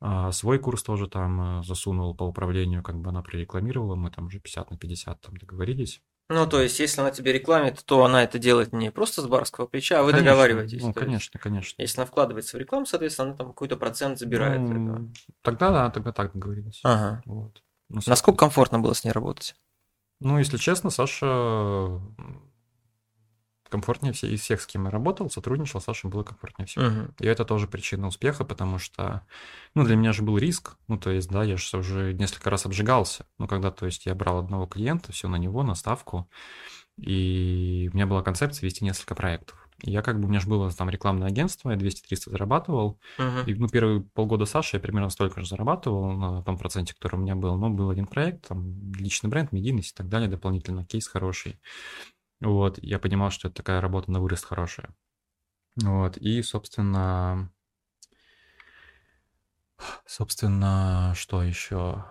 А, свой курс тоже там э, засунул по управлению, как бы она прорекламировала, мы там уже 50 на 50 там договорились. Ну, то есть, если она тебе рекламит, то она это делает не просто с барского плеча, а вы Конечно, договариваетесь. Ну, То есть, конечно, конечно. если она вкладывается в рекламу, соответственно, она там какой-то процент забирает. Ну, тогда да, тогда так договорились. Ага. Вот. Ну, Насколько комфортно было с ней работать? Ну, если честно, Саша комфортнее все, из всех, с кем я работал, сотрудничал, Саше было комфортнее всего. Мгм. И это тоже причина успеха, потому что, ну, для меня же был риск, ну, то есть, да, я же уже несколько раз обжигался, ну, когда, то есть, я брал одного клиента, все на него, на ставку, и у меня была концепция вести несколько проектов. И я как бы, у меня же было там рекламное агентство, я 200-300 зарабатывал, Мгм. и, ну, первые полгода Саши я примерно столько же зарабатывал на том проценте, который у меня был. Но был один проект, там, личный бренд, медийность и так далее, дополнительно кейс хороший. Вот, я понимал, что это такая работа на вырост хорошая. Вот, и, собственно, собственно, что еще?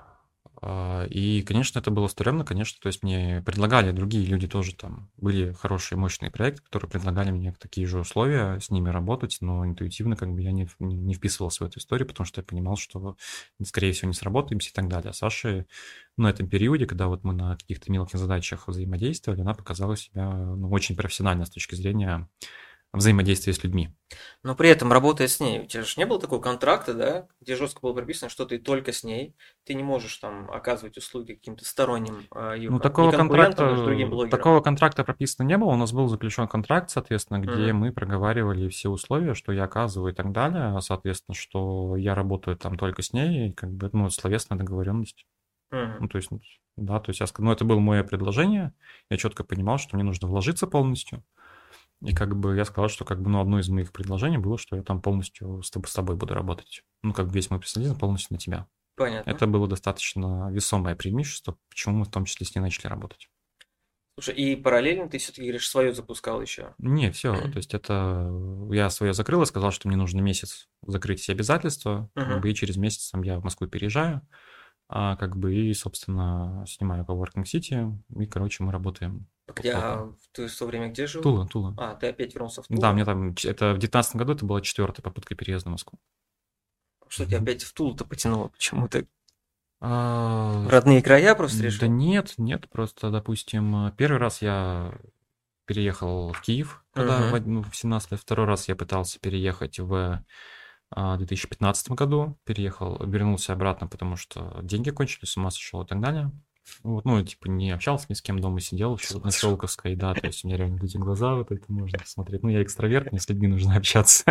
А, И, конечно, это было стрёмно, конечно, то есть мне предлагали другие люди тоже там, были хорошие, мощные проекты, которые предлагали мне такие же условия с ними работать, но интуитивно как бы я не, не вписывался в эту историю, потому что я понимал, что, скорее всего, не сработаемся и так далее. А Саше, ну, на этом периоде, когда вот мы на каких-то мелких задачах взаимодействовали, она показала себя ну, очень профессионально с точки зрения взаимодействия с людьми. Но при этом, работая с ней, у тебя же не было такого контракта, да, где жестко было прописано, что ты только с ней, ты не можешь там оказывать услуги каким-то сторонним ее Ну, такого контракта, другим блогерам. такого контракта прописано не было. У нас был заключен контракт, соответственно, где Мгм. мы проговаривали все условия, что я оказываю и так далее, а, соответственно, что я работаю там только с ней, и как бы, ну, словесная договоренность. Мгм. Ну, то есть, да, то есть я сказал, ну, это было мое предложение, я четко понимал, что мне нужно вложиться полностью, и как бы я сказал, что как бы, ну, одно из моих предложений было, что я там полностью с тоб- с тобой буду работать. Ну, как бы весь мой персонализм полностью на тебя. Понятно. Это было достаточно весомое преимущество, почему мы в том числе с ней начали работать. Слушай, и параллельно ты все-таки говоришь, свое запускал еще. Не, все, то есть это я свое закрыл и сказал, что мне нужно месяц закрыть все обязательства, бы и через месяц там я в Москву переезжаю, а как бы и, собственно, снимаю Coworking City, и, короче, мы работаем. Я ты в то время где жил? Тула, Тула. А, ты опять вернулся в Тулу? Да, мне там, это в девятнадцатом году это была четвертая попытка переезда в Москву. Что тебя опять в Тулу-то потянуло? Почему ты А, родные края просто Да решил? нет, нет, просто, допустим, первый раз я переехал в Киев, когда в, ну, в 17 лет, второй раз я пытался переехать в а, 2015 году, переехал, вернулся обратно, потому что деньги кончились, с ума сошел и так далее. Вот, ну, типа, не общался ни с кем дома, сидел ума на. Щелковской, да, то есть у меня реально эти глаза, вот это можно посмотреть. Ну, я экстраверт, мне с людьми нужно общаться.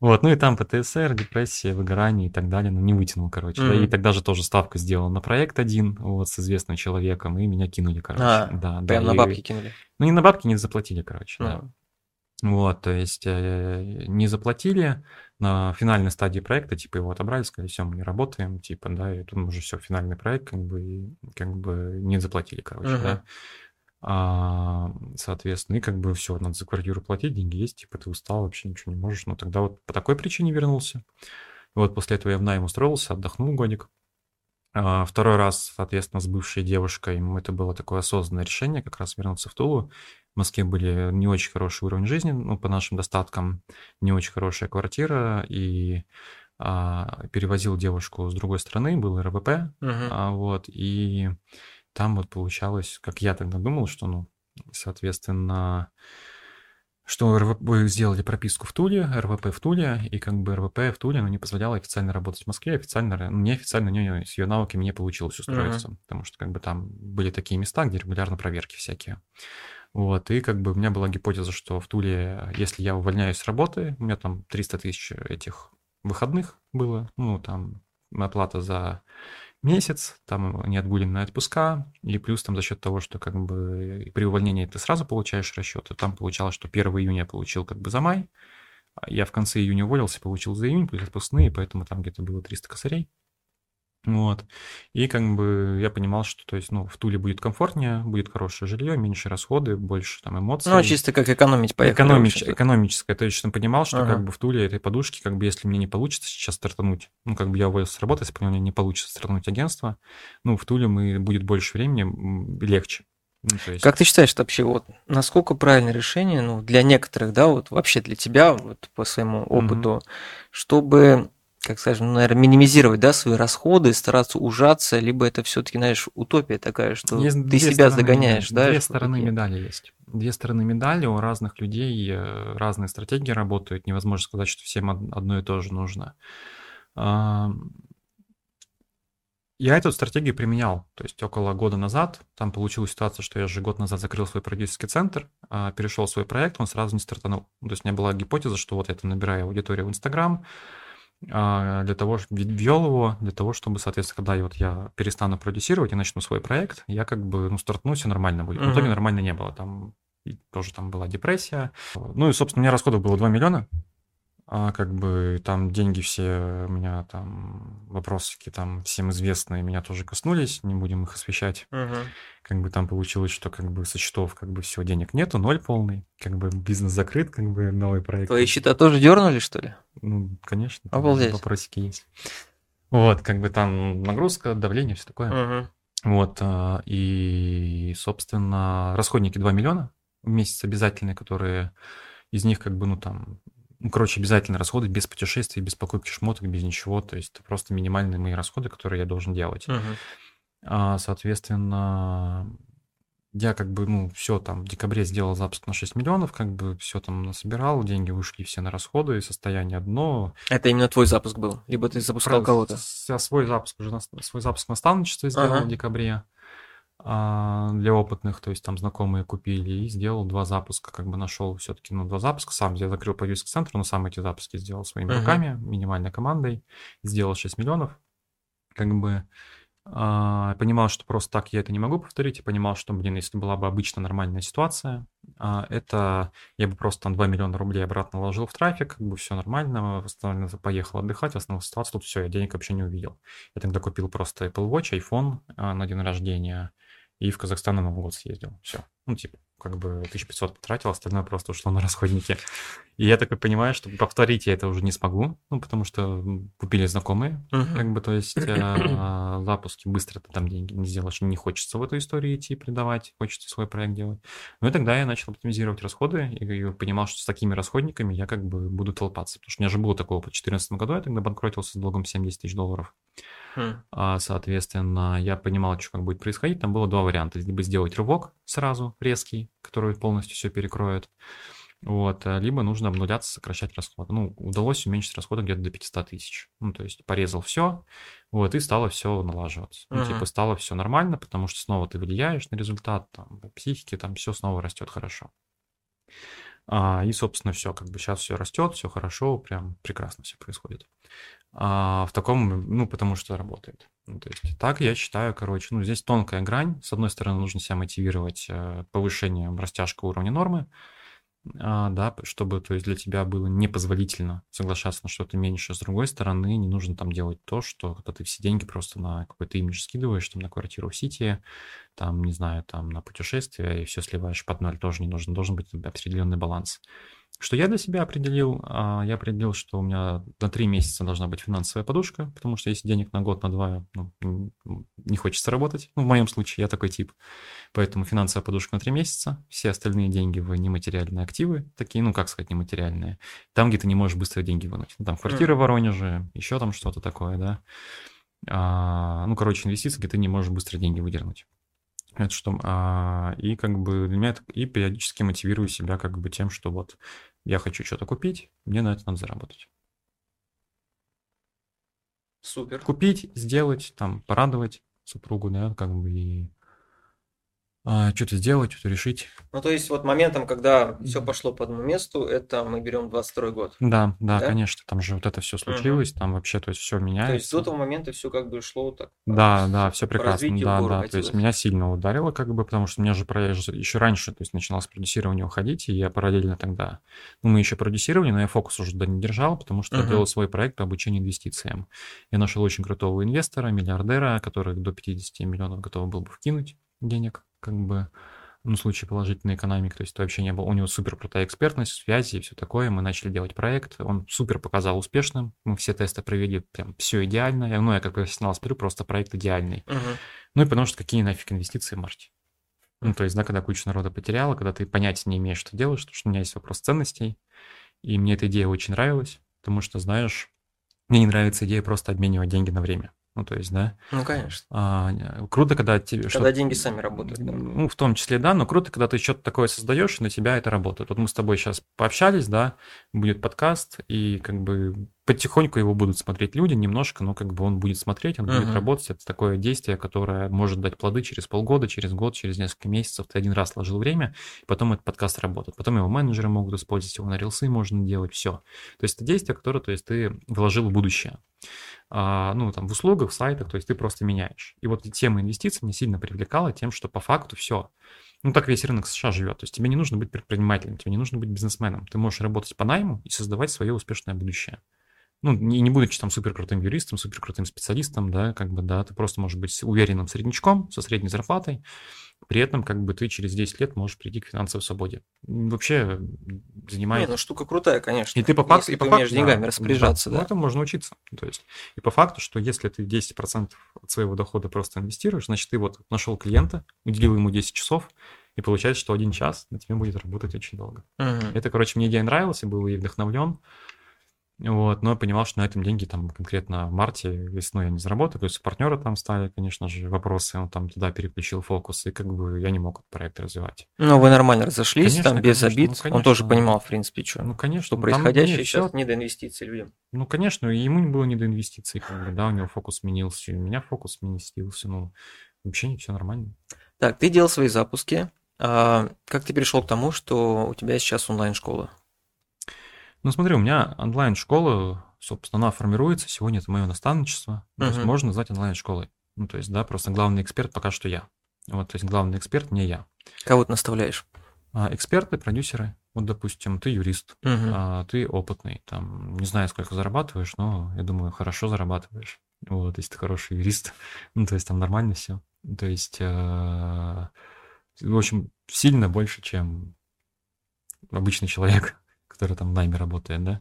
Вот, ну и там ПТСР, депрессия, выгорание и так далее, ну не вытянул, короче. Да, и тогда же тоже ставку сделал на проект один, вот, с известным человеком, и меня кинули, короче. А, да, да. Прям на и- бабки кинули. Ну, не на бабки, не заплатили, короче, да. Вот, то есть э, не заплатили на финальной стадии проекта, типа его отобрали, сказали, все, мы не работаем, типа, да, и тут уже все, финальный проект, как бы, и как бы не заплатили, короче, Мгм. да. А, соответственно, и как бы все, надо за квартиру платить, деньги есть, типа ты устал, вообще ничего не можешь. Ну, тогда вот по такой причине вернулся. Вот после этого я в найм устроился, отдохнул годик. А, Второй раз, соответственно, с бывшей девушкой, это было такое осознанное решение, как раз вернуться в Тулу. В Москве были не очень хороший уровень жизни, ну, по нашим достаткам, не очень хорошая квартира, и а, перевозил девушку с другой стороны, был РВП, мгм. а, вот, и там вот получалось, как я тогда думал, что, ну, соответственно, что РВП вы сделали прописку в Туле, РВП в Туле, и как бы РВП в Туле, ну, не позволяло официально работать в Москве, официально, ну, неофициально у нее с ее навыками не получилось устроиться, потому что как бы там были такие места, где регулярно проверки всякие. Вот, и как бы у меня была гипотеза, что в Туле, если я увольняюсь с работы, у меня там 300 тысяч этих выходных было, ну, там оплата за месяц, там неотгуленные отпуска, и плюс там за счет того, что как бы при увольнении ты сразу получаешь расчеты, там получалось, что 1 июня я получил как бы за май, а я в конце июня уволился, получил за июнь, плюс отпускные, поэтому там где-то было 300 косарей. Вот. И как бы я понимал, что то есть, ну, в Туле будет комфортнее, будет хорошее жилье, меньше расходы, больше там эмоций. Ну, а чисто как экономить поехали. Экономич, экономическое. То есть, я понимал, что ага. как бы в Туле этой подушки, как бы если мне не получится сейчас стартануть, ну, как бы я уволился с работы, если мне не получится стартануть агентство, ну, в Туле мы будет больше времени, легче. Ну, есть... Как ты считаешь, вообще, вот насколько правильное решение, ну, для некоторых, да, вот вообще для тебя, вот по своему опыту, mm-hmm. чтобы как скажем, ну, наверное, минимизировать, да, свои расходы, стараться ужаться, либо это все-таки, знаешь, утопия такая, что есть ты себя стороны, загоняешь, да? Две стороны медали есть. Две стороны медали, у разных людей э, разные стратегии работают, невозможно сказать, что всем одно и то же нужно. Я эту стратегию применял, то есть около года назад, там получилась ситуация, что я же год назад закрыл свой продюсерский центр, а, перешел в свой проект, он сразу не стартанул. То есть у меня была гипотеза, что вот я там набираю аудиторию в Инстаграм, для того, чтобы ввел его, для того, чтобы, соответственно, когда вот я перестану продюсировать и начну свой проект, я как бы, ну, стартну, все нормально будет. В итоге нормально не было. Там тоже там была депрессия. Ну и, собственно, у меня расходов было 2 миллиона а как бы там деньги все, у меня там вопросики там всем известные, меня тоже коснулись, не будем их освещать. Угу. Как бы там получилось, что как бы со счетов как бы все, денег нету, ноль полный, как бы бизнес закрыт, как бы новый проект. Твои счета тоже дернули, что ли? Ну, конечно. Обалдеть. Вопросики есть. Вот, как бы там нагрузка, давление, все такое. Угу. Вот, а, и, собственно, расходники 2 миллиона в месяц обязательные, которые из них как бы, ну, там, ну, короче, обязательно расходы без путешествий, без покупки шмоток, без ничего. То есть это просто минимальные мои расходы, которые я должен делать. Угу. Соответственно, я как бы, ну, все там в декабре сделал запуск на 6 миллионов, как бы все там насобирал, деньги ушли все на расходы, состояние одно. Это именно твой запуск был? Либо ты запускал кого-то? Я свой запуск уже, свой запуск наставничества сделал ага. в декабре. А, для опытных, то есть там знакомые купили, и сделал два запуска, как бы нашел все-таки, ну, два запуска, сам я закрыл продюсерский центр, но сам эти запуски сделал своими uh-huh. руками, минимальной командой, сделал 6 миллионов, как бы а, понимал, что просто так я это не могу повторить, и понимал, что, блин, если была бы обычно нормальная ситуация, а, это я бы просто там 2 миллиона рублей обратно вложил в трафик, как бы все нормально, поехал отдыхать, в основном ситуация, тут все, я денег вообще не увидел. Я тогда купил просто Apple Watch, iPhone а, на день рождения, и в Казахстан на Новый год съездил. Все. Ну, типа, как бы 1500 потратил, остальное просто ушло на расходники. И я такой понимаю, что повторить я это уже не смогу, ну, потому что купили знакомые, uh-huh. как бы, то есть э, запуски быстро ты там деньги не сделаешь, не хочется в эту историю идти, придавать, хочется свой проект делать. Ну, и тогда я начал оптимизировать расходы и понимал, что с такими расходниками я как бы буду толпаться, потому что у меня же было такое по 2014 году, я тогда банкротился с долгом 70 тысяч долларов. Хм. А, соответственно, я понимал, что как будет происходить. Там было два варианта. Либо сделать рывок сразу, резкий, который полностью все перекроет. Вот, э, либо нужно обнуляться, сокращать расходы. Ну, удалось уменьшить расходы где-то до 500 тысяч. Ну, то есть порезал все, вот, и стало все налаживаться. Uh-huh. Ну, типа стало все нормально, потому что снова ты влияешь на результат, там, психики, там все снова растет хорошо. А, и, собственно, все, как бы сейчас все растет, все хорошо, прям прекрасно все происходит а, в таком, ну, потому что работает. Ну, то есть так я считаю, короче, ну, здесь тонкая грань. С одной стороны, нужно себя мотивировать э, повышением растяжка уровня нормы, а, да, чтобы, то есть для тебя было непозволительно соглашаться на что-то меньше. С другой стороны, не нужно там делать то, что когда ты все деньги просто на какой-то имидж скидываешь, там, на квартиру в Сити, там, не знаю, там, на путешествие, и все сливаешь под ноль, тоже не нужно. Должен быть определенный баланс. Что я для себя определил? А, я определил, что у меня на три месяца должна быть финансовая подушка, потому что если денег на год, на два, ну, не хочется работать. Ну, в моем случае я такой тип. Поэтому финансовая подушка на три месяца, все остальные деньги в нематериальные активы, такие, ну, как сказать, нематериальные. Там, где ты не можешь быстро деньги вынуть. Ну, там квартира в Воронеже, еще там что-то такое, да. А, ну, короче, инвестиции, где ты не можешь быстро деньги выдернуть. Это что? А, и как бы для меня это, и периодически мотивирую себя как бы тем, что вот я хочу что-то купить, мне на это надо заработать. Супер. Купить, сделать, там, порадовать супругу, да, как бы и что-то сделать, что-то решить. Ну, то есть вот моментом, когда все пошло по одному месту, это мы берем 22 год. Да, да, Да? конечно, там же вот это все случилось, там вообще, то есть все То есть меняется. до того момента все как бы шло так. Да, да, все прекрасно, да, да, то есть меня сильно ударило, как бы, потому что меня же еще раньше, то есть начинал с продюсирования уходить, и я параллельно тогда, ну, мы еще продюсировали, но я фокус уже не держал, потому что я Мгм. делал свой проект по обучению инвестициям. Я нашел очень крутого инвестора, миллиардера, который до 50 миллионов готов был бы вкинуть денег, как бы, ну, случае положительной экономики, то есть это вообще не было. У него супер крутая экспертность, связи и все такое. Мы начали делать проект, он супер показал успешным, мы все тесты провели, прям все идеально. Я, ну, я как профессионал смотрю, просто проект идеальный. Мгм. Ну и потому что какие нафиг инвестиции в марте? Ну, то есть, да, когда куча народа потеряла, когда ты понятия не имеешь, что делаешь, потому что у меня есть вопрос ценностей, и мне эта идея очень нравилась, потому что, знаешь, мне не нравится идея просто обменивать деньги на время. Ну, то есть, да, Ну, конечно. а, круто, когда тебе Когда что-то- деньги сами работают. да. ну, в том числе, да, но круто, когда ты что-то такое создаешь, и на тебя это работает. Вот мы с тобой сейчас пообщались, да, будет подкаст, и как бы потихоньку его будут смотреть люди немножко, но как бы он будет смотреть, он будет Мгм. работать. Это такое действие, которое может дать плоды через полгода, через год, через несколько месяцев. Ты один раз вложил время, и потом этот подкаст работает. Потом его менеджеры могут использовать, его на рилсы можно делать, все. То есть это действие, которое то есть, ты вложил в будущее. А, ну, там, в услугах, в сайтах, то есть ты просто меняешь. И вот тема инвестиций меня сильно привлекала тем, что по факту все. Ну, так весь рынок США живет. То есть тебе не нужно быть предпринимателем, тебе не нужно быть бизнесменом. Ты можешь работать по найму и создавать свое успешное будущее. Ну, не, не будучи там супер крутым юристом, супер крутым специалистом, да, как бы, да, ты просто можешь быть уверенным среднячком со средней зарплатой, при этом, как бы, ты через 10 лет можешь прийти к финансовой свободе. Вообще Не, занимает... ну штука крутая, конечно. И ты по факту, Если и по ты факту, деньгами да, распоряжаться, да. да. Ну, это можно учиться. То есть, и по факту, что если ты 10% от своего дохода просто инвестируешь, значит, ты вот нашел клиента, уделил ему 10 часов, и получается, что один час на тебе будет работать очень долго. Мгм. Это, короче, мне идея нравилась, я был ей вдохновлен. Вот, но я понимал, что на этом деньги там конкретно в марте весной я не заработаю. То есть у партнера там стали, конечно же, вопросы, он там туда переключил фокус, и как бы я не мог этот проект развивать. Ну, вы нормально разошлись, Конечно, там без конечно, обид. ну, Он конечно. тоже понимал, в принципе, что, Ну, конечно. что ну, там происходящее нет, сейчас всё- не до инвестиций людям. Ну, конечно, ему не было не до инвестиций, как бы, да, у него фокус сменился, и у меня фокус сместился, ну, вообще не все нормально. Так, ты делал свои запуски. А как ты перешел к тому, что у тебя сейчас онлайн-школа? Ну, смотри, у меня онлайн-школа, собственно, она формируется, сегодня это мое наставничество, то есть можно назвать онлайн-школой. Ну, то есть, да, просто главный эксперт пока что я. Вот, то есть главный эксперт не я. Кого ты наставляешь? А эксперты, продюсеры, вот, допустим, ты юрист, Мгм. а, ты опытный, там, не знаю, сколько зарабатываешь, но, я думаю, хорошо зарабатываешь. Вот, если ты хороший юрист, ну, то есть там нормально все. То есть, э, в общем, сильно больше, чем обычный человек, который там в найме работает, да.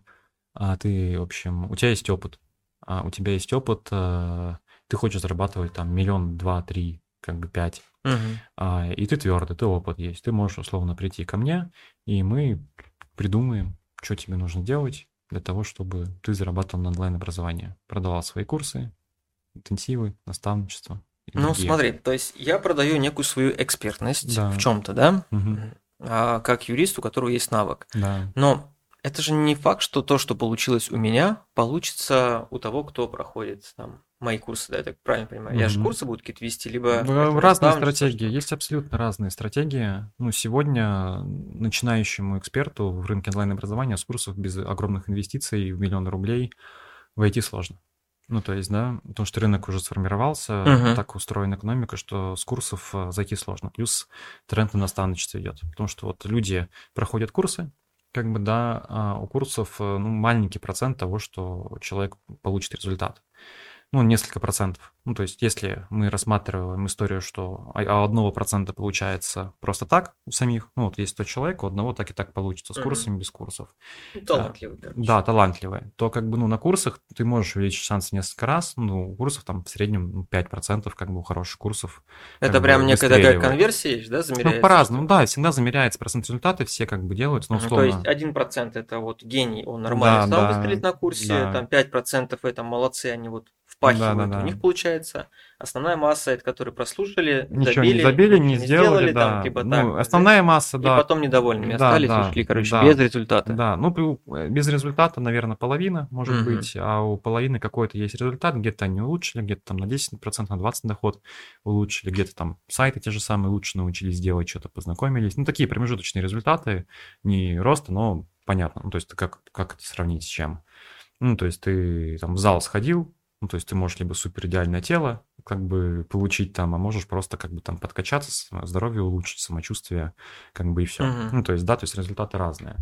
А ты, в общем, у тебя есть опыт, а у тебя есть опыт, э, ты хочешь зарабатывать там миллион, два, три, как бы пять, Мгм. а, и ты твердый, ты опыт есть. Ты можешь условно прийти ко мне, и мы придумаем, что тебе нужно делать для того, чтобы ты зарабатывал на онлайн-образование. Продавал свои курсы, интенсивы, наставничество. Ну, другие. смотри, то есть я продаю некую свою экспертность Да. в чем-то, да? Мгм. А, как юрист, у которого есть навык. Да. Но это же не факт, что то, что получилось у меня, получится у того, кто проходит там мои курсы, да, я так правильно понимаю? Я же курсы будут какие-то вести, либо... Разные стратегии, что- есть абсолютно разные стратегии. Ну, сегодня начинающему эксперту в рынке онлайн-образования с курсов без огромных инвестиций в миллион рублей войти сложно. Ну, то есть, да, потому что рынок уже сформировался, Мгм. так устроена экономика, что с курсов э, зайти сложно. Плюс тренд на наставничество идет. Потому что вот люди проходят курсы, как бы, да, а у курсов, э, ну, маленький процент того, что человек получит результат. Ну, несколько процентов. Ну, то есть, если мы рассматриваем историю, что а- а одного процента получается просто так у самих, ну, вот есть тот человек, у одного так и так получится, с Мгм. курсами, без курсов. Ну, талантливый, короче. Да, талантливые. То как бы, ну, на курсах ты можешь увеличить шансы несколько раз, ну, у курсов там в среднем ну, 5% как бы у хороших курсов. Это прям некая такая конверсия есть, да, замеряется? Ну, по-разному, да, всегда замеряется процент результаты, все как бы делают, Мгм, условно... То есть 1% это вот гений, он нормально Да, стал да, выстрелить на курсе, да. там 5% это молодцы, они вот впахивают. Да, да, да. У них получается основная масса, это которые прослушали, Ничего забили, не забили, не сделали, там, да. либо Ну, так, основная масса, и да. потом недовольными Да, остались, да, ушли, короче, да. без результата. Да, ну при- без результата, наверное, половина может Мгм. быть, а у половины какой-то есть результат, где-то они улучшили, где-то там на 10%, на 20% доход улучшили, где-то там сайты те же самые лучше научились делать, что-то познакомились. Ну, такие промежуточные результаты, не роста, но понятно. Ну, то есть как, как это сравнить с чем? Ну, то есть ты там в зал сходил, ну, то есть ты можешь либо супер идеальное тело как бы получить там, а можешь просто как бы там подкачаться, здоровье улучшить, самочувствие, как бы и все. Мгм. Ну, то есть, да, то есть результаты разные.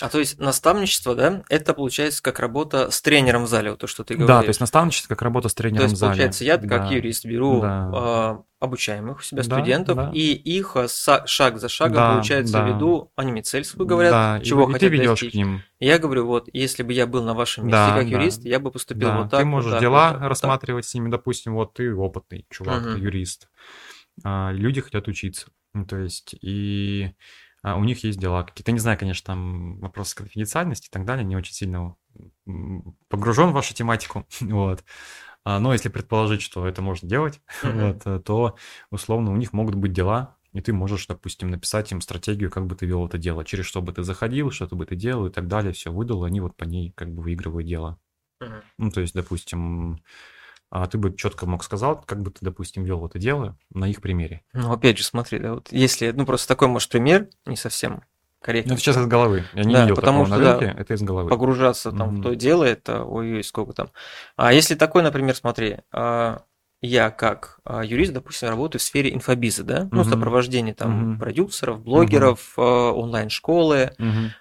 А то есть наставничество, да, это получается как работа с тренером в зале, вот то, что ты говоришь. Да, то есть наставничество как работа с тренером То есть, в зале. получается, я как Да. юрист беру Да. Обучаемых у себя Да, студентов, да. и их са- шаг за шагом, Да, получается, да. веду, они мне цель свою говорят, да, и чего и, хотят ты ведешь достичь. к ним. И я говорю, вот, если бы я был на вашем месте Да, как да. юрист, я бы поступил Да, вот так, ты вот можешь так, дела вот так, вот так. рассматривать с ними, допустим, вот ты опытный чувак, ты Мгм. юрист, а, люди хотят учиться, ну, то есть и а, у них есть дела какие-то. Не знаю, конечно, там вопросы конфиденциальности и так далее, не очень сильно погружен в вашу тематику, вот. А, Но если предположить, что это можно делать, Мгм. вот, э, то условно у них могут быть дела, и ты можешь, допустим, написать им стратегию, как бы ты вел это дело, через что бы ты заходил, что ты бы ты делал и так далее, все выдал, и они вот по ней как бы выигрывают дело. Мгм. Ну, то есть, допустим, а, ты бы четко мог сказал, как бы ты, допустим, вел это дело на их примере. Ну, опять же, смотри, да, вот если, ну, просто такой, может, пример, не совсем Ну, корректный. это сейчас из головы. Я не Да, видел потому что, на да, рынке, это из головы. погружаться там Мгм. в то дело, это ой-ой, сколько там. А если такой, например, смотри, а, я как а, юрист, допустим, работаю в сфере инфобиза, да, ну, Мгм. сопровождение там Мгм. продюсеров, блогеров, а, онлайн-школы,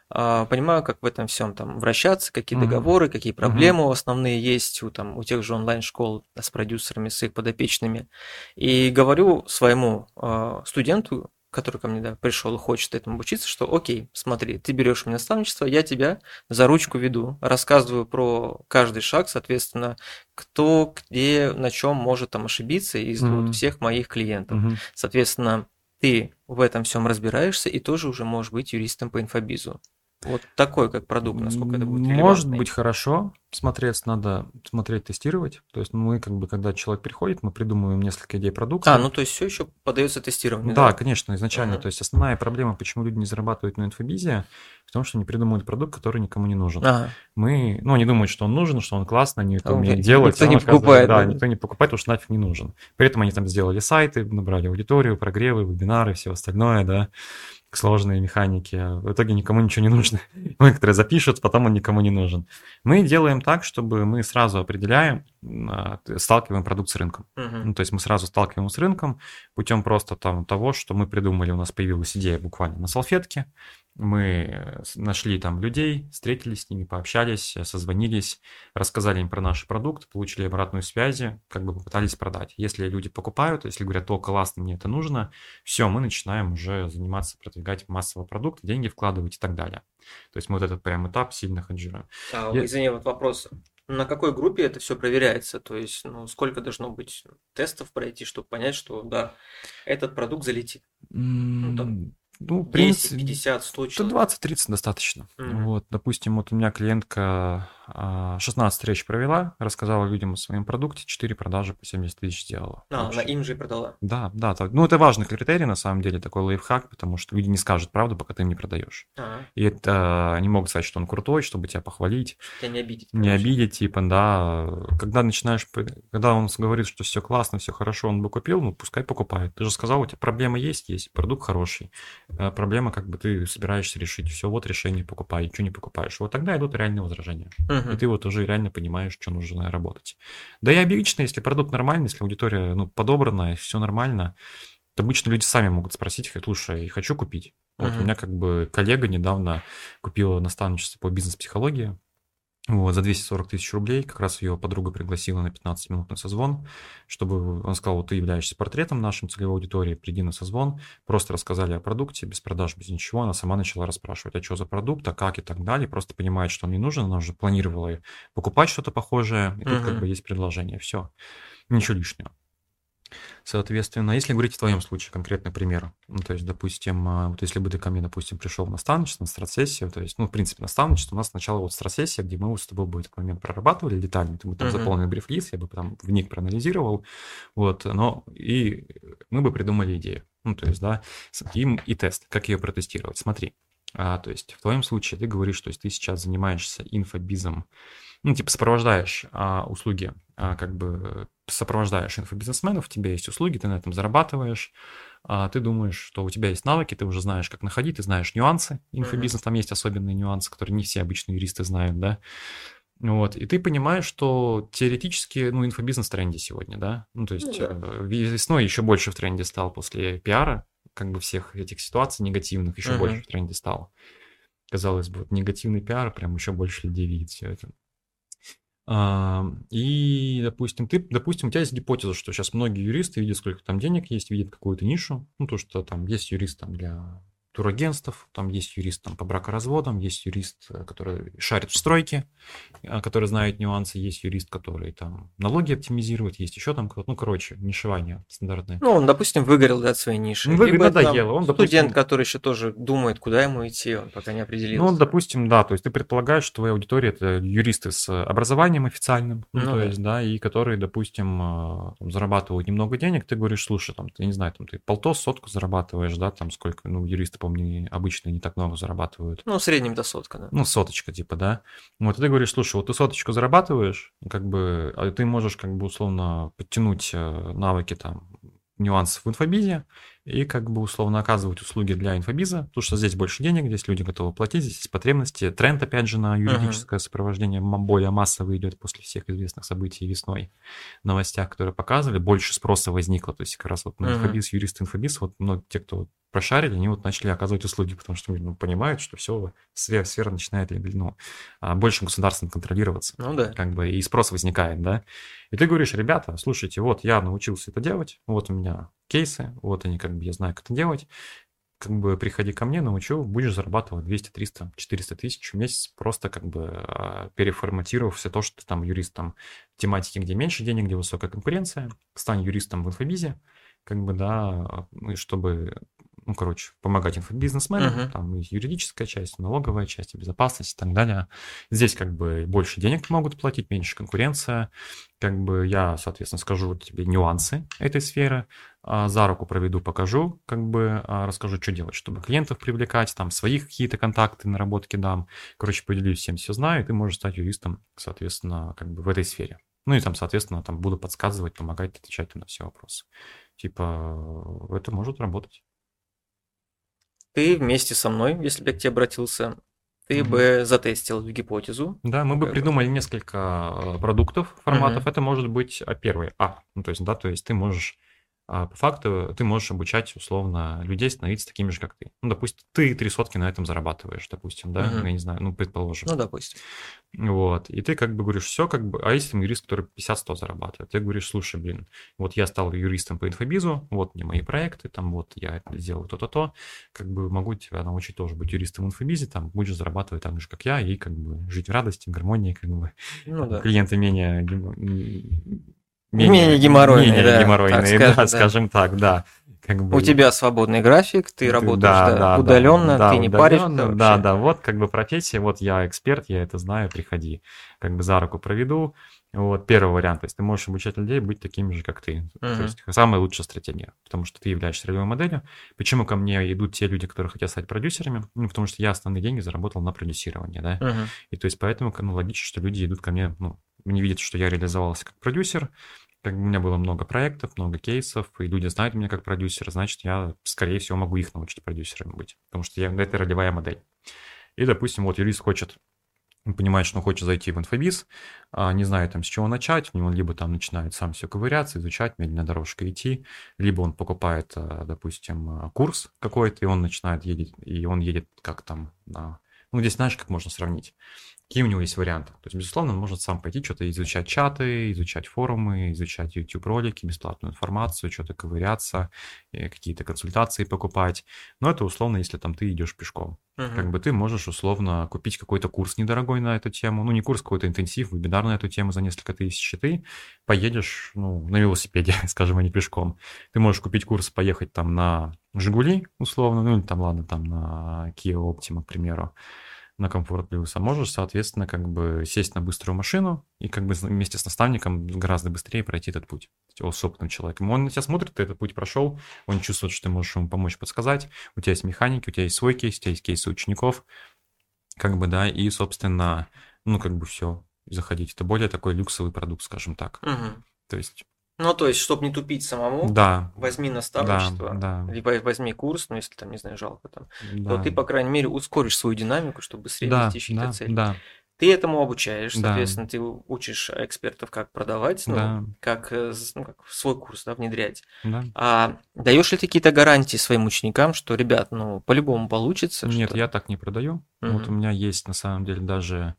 а, понимаю, как в этом всем там вращаться, какие Мгм. договоры, какие проблемы основные есть у, там, у тех же онлайн-школ с продюсерами, с их подопечными. И говорю своему студенту, который ко мне да, пришел и хочет этому обучиться, что окей, смотри, ты берешь у меня наставничество, я тебя за ручку веду, рассказываю про каждый шаг, соответственно, кто, где, на чем может там ошибиться из Мгм. вот всех моих клиентов. Мгм. Соответственно, ты в этом всем разбираешься и тоже уже можешь быть юристом по инфобизу. Вот такой как продукт, насколько это будет Может быть хорошо смотреть, надо смотреть, тестировать. То есть мы как бы, когда человек приходит, мы придумываем несколько идей продукта. А, ну то есть все еще подается тестированию. Да, конечно, изначально. Ага. То есть основная проблема, почему люди не зарабатывают на инфобизе, в том, что они придумывают продукт, который никому не нужен. Ага. Мы, ну, они думают, что он нужен, что он классный, они это А умеют никто делать. не а оказывается, покупает, Да, да? никто не покупает, потому что нафиг не нужен. При этом они там сделали сайты, набрали аудиторию, прогревы, вебинары, все остальное, да, сложные механики. А в итоге никому ничего не нужно. Некоторые запишут, потом он никому не нужен. Мы делаем так, чтобы мы сразу определяем, а, сталкиваем продукт с рынком. Мгм. Ну, то есть мы сразу сталкиваем с рынком путем просто там того, что мы придумали, у нас появилась идея буквально на салфетке, мы э, нашли там людей, встретились с ними, пообщались, э, созвонились, рассказали им про наш продукт, получили обратную связь, как бы попытались продать. Если люди покупают, если говорят, о, классно, мне это нужно, все, мы начинаем уже заниматься, продвигать массово продукт, деньги вкладывать и так далее. То есть мы вот этот прям этап сильно хеджируем. А, Я- Извини, вот вопрос. На какой группе это все проверяется? То есть, ну, сколько должно быть тестов пройти, чтобы понять, что да, этот продукт залетит? там Ну, в 10, принципе, 50, 100 Да человек. 20-30 достаточно. Мгм. Вот, допустим, вот у меня клиентка 16 встреч провела, рассказала людям о своем продукте, 4 продажи по 70 тысяч сделала. А, она им же и продала. Да, да, так. ну это важный критерий на самом деле, такой лайфхак, потому что люди не скажут правду, пока ты им не продаешь. Ага. И это они могут сказать, что он крутой, чтобы тебя похвалить, Тебя не обидеть. не короче. обидеть, типа, да. Когда начинаешь, когда он говорит, что все классно, все хорошо, он бы купил, ну пускай покупает. Ты же сказал, у тебя проблема есть, есть, продукт хороший. Э, Проблема, как бы ты собираешься решить, все, вот решение, покупай, что не покупаешь. Вот тогда идут реальные возражения. Мгм. И ты вот уже реально понимаешь, что нужно работать. Да и обычно, если продукт нормальный, если аудитория ну, подобранная, все нормально, то обычно люди сами могут спросить, слушай, хочу купить. Вот Мгм. у меня как бы коллега недавно купила наставничество по бизнес-психологии, вот, за 240 тысяч рублей. Как раз ее подруга пригласила на 15-минутный созвон, чтобы он сказал, вот ты являешься портретом нашей целевой аудитории, приди на созвон. Просто рассказали о продукте, без продаж, без ничего. Она сама начала расспрашивать, а что за продукт, а как и так далее. Просто понимает, что он не нужен. Она уже планировала покупать что-то похожее. И тут как Мгм. бы есть предложение. Все. Ничего лишнего. Соответственно, если говорить в твоем случае, конкретный пример, ну, то есть, допустим, а, вот если бы ты ко мне, допустим, пришел на наставничество, на стратсессию, то есть, ну, в принципе, наставничество у нас сначала вот стратсессия, где мы вот с тобой бы этот момент прорабатывали детально, ты бы там uh-huh. заполнил брифлист, я бы там в них проанализировал, вот, но и мы бы придумали идею, ну, то есть, да, и, и тест, как ее протестировать. Смотри, а, то есть в твоем случае ты говоришь, что ты сейчас занимаешься инфобизом, ну, типа сопровождаешь а, услуги, а, как бы сопровождаешь инфобизнесменов, у тебя есть услуги, ты на этом зарабатываешь, а, ты думаешь, что у тебя есть навыки, ты уже знаешь, как находить, ты знаешь нюансы инфобизнес, там есть особенные нюансы, которые не все обычные юристы знают, да, вот, и ты понимаешь, что теоретически, ну, инфобизнес в тренде сегодня, да, ну, то есть ну, да. Э, весной еще больше в тренде стал после пиара, как бы всех этих ситуаций негативных еще uh-huh. больше в тренде стало. Казалось бы, вот негативный пиар, прям еще больше людей видит все это. А, и, допустим, ты, допустим, у тебя есть гипотеза, что сейчас многие юристы видят, сколько там денег есть, видят какую-то нишу, ну, то, что там есть юрист там для турагентств, там есть юрист там, по бракоразводам, есть юрист, э, который шарит в стройке, а, который знает нюансы, есть юрист, который там налоги оптимизирует, есть еще там кто-то, ну, короче, нишевание стандартное. Ну, он, допустим, выгорел да, от своей ниши. Ну, Либо надоело. Он, допустим, студент, который еще тоже думает, куда ему идти, он пока не определился. Ну, допустим, да, то есть ты предполагаешь, что твоя аудитория это юристы с образованием официальным, ну, ну то да. есть, да, и которые, допустим, там, зарабатывают немного денег, ты говоришь, слушай, там, ты не знаю, там, ты полтос, сотку зарабатываешь, да, там, сколько, ну, юристы по-моему, обычно не так много зарабатывают. Ну, в среднем до сотка, да. Ну, соточка, типа, да. Вот, и ты говоришь, слушай, вот ты соточку зарабатываешь, как бы, а ты можешь, как бы, условно, подтянуть э, навыки там нюансов в инфобизе и как бы условно оказывать услуги для инфобиза, потому что здесь больше денег, здесь люди готовы платить, здесь есть потребности. Тренд, опять же, на юридическое uh-huh. сопровождение более массово идет после всех известных событий весной. Новостях, которые показывали, больше спроса возникло. То есть как раз вот на uh-huh. инфобиз, юрист инфобиз, вот многие те, кто прошарили, они вот начали оказывать услуги, потому что ну, понимают, что все, сфера, сфера начинает ну, а, большим государством контролироваться. Ну да. Как бы и спрос возникает, да. И ты говоришь, ребята, слушайте, вот я научился это делать, вот у меня кейсы, вот они, как бы я знаю, как это делать, как бы приходи ко мне, научу, будешь зарабатывать 200, 300, 400 тысяч в месяц, просто как бы а, переформатировав все то, что ты там юристом в тематике, где меньше денег, где высокая конкуренция, стань юристом в инфобизе, как бы, да, чтобы ну, короче, помогать инфобизнесменам, uh-huh. там и юридическая часть, налоговая часть, и безопасность и так далее. Здесь как бы больше денег могут платить, меньше конкуренция. Как бы я, соответственно, скажу тебе нюансы этой сферы, а, за руку проведу, покажу, как бы а, расскажу, что делать, чтобы клиентов привлекать, там своих какие-то контакты, наработки дам. Короче, поделюсь всем, все знаю, и ты можешь стать юристом, соответственно, как бы в этой сфере. Ну и там, соответственно, там буду подсказывать, помогать, отвечать на все вопросы. Типа, это может работать ты вместе со мной, если бы я к тебе обратился, ты mm бы затестил гипотезу. Да, мы бы придумали несколько э, продуктов, форматов. mm Это может быть а, первый А. Ну, то есть, да, то есть ты можешь а по факту ты можешь обучать условно людей становиться такими же, как ты. Ну, допустим, ты три сотки на этом зарабатываешь, допустим, да, угу. я не знаю, ну, предположим. Ну, допустим. Вот, и ты как бы говоришь, все как бы, а если там юрист, который 50-100 зарабатывает, ты говоришь, слушай, блин, вот я стал юристом по инфобизу, вот мне мои проекты, там вот я сделал то-то-то, как бы могу тебя научить тоже быть юристом в инфобизе, там будешь зарабатывать так же, как я, и как бы жить в радости, в гармонии, как бы ну, да. клиенты менее менее, менее геморройные, менее да, геморройные, скажем, да, да, скажем так, да. Как бы... У тебя свободный график, ты, ты работаешь да, да, удаленно, да, ты не паришься. Да, да, вот как бы профессия, вот я эксперт, я это знаю, приходи. Как бы за руку проведу. Вот первый вариант, то есть ты можешь обучать людей быть такими же, как ты. Uh-huh. То есть самая лучшая стратегия, потому что ты являешься ролевой моделью. Почему ко мне идут те люди, которые хотят стать продюсерами? Ну, потому что я основные деньги заработал на продюсирование, да. Uh-huh. И то есть поэтому ну, логично, что люди идут ко мне, ну, не видят, что я реализовался как продюсер, как бы у меня было много проектов, много кейсов, и люди знают меня как продюсера, значит, я, скорее всего, могу их научить продюсерами быть, потому что я, это ролевая модель. И, допустим, вот юрист хочет, понимает, что он хочет зайти в инфобиз, а не знает там с чего начать, у него либо там начинает сам все ковыряться, изучать, медленная дорожка идти, либо он покупает, э, допустим, курс какой-то, и он начинает едет, и он едет как там. Ну, здесь знаешь, как можно сравнить? Какие у него есть варианты. То есть, безусловно, он может сам пойти что-то изучать чаты, изучать форумы, изучать YouTube-ролики, бесплатную информацию, что-то ковыряться, э, какие-то консультации покупать. Но это условно, если там ты идешь пешком. Uh-huh. Как бы ты можешь условно купить какой-то курс недорогой на эту тему, ну не курс, какой-то интенсив, вебинар на эту тему за несколько тысяч, и ты поедешь ну, на велосипеде, скажем, а не пешком. Ты можешь купить курс, поехать там на Жигули, условно, ну или там, ладно, там на Kia Optima, к примеру, на комфорт плюс, а можешь, соответственно, как бы сесть на быструю машину и как бы вместе с наставником гораздо быстрее пройти этот путь с опытным человеком. Он на тебя смотрит, ты этот путь прошел, он чувствует, что ты можешь ему помочь, подсказать, у тебя есть механики, у тебя есть свой кейс, у тебя есть кейсы учеников, как бы, да, и, собственно, ну, как бы все, заходить. Это более такой люксовый продукт, скажем так. Угу. То есть ну, то есть, чтобы не тупить самому, да, возьми наставничество, да, да. либо возьми курс, ну, если там, не знаю, жалко там, да. то ты, по крайней мере, ускоришь свою динамику, чтобы быстрее да, достичь да, этой цели. Да. Ты этому обучаешь, Да. соответственно, ты учишь экспертов, как продавать, ну, Да. как, э, ну, как свой курс, да, внедрять. да. А даешь ли ты какие-то гарантии своим ученикам, что, ребят, ну, по-любому получится? Нет, что- я так не продаю. Вот у меня есть на самом деле даже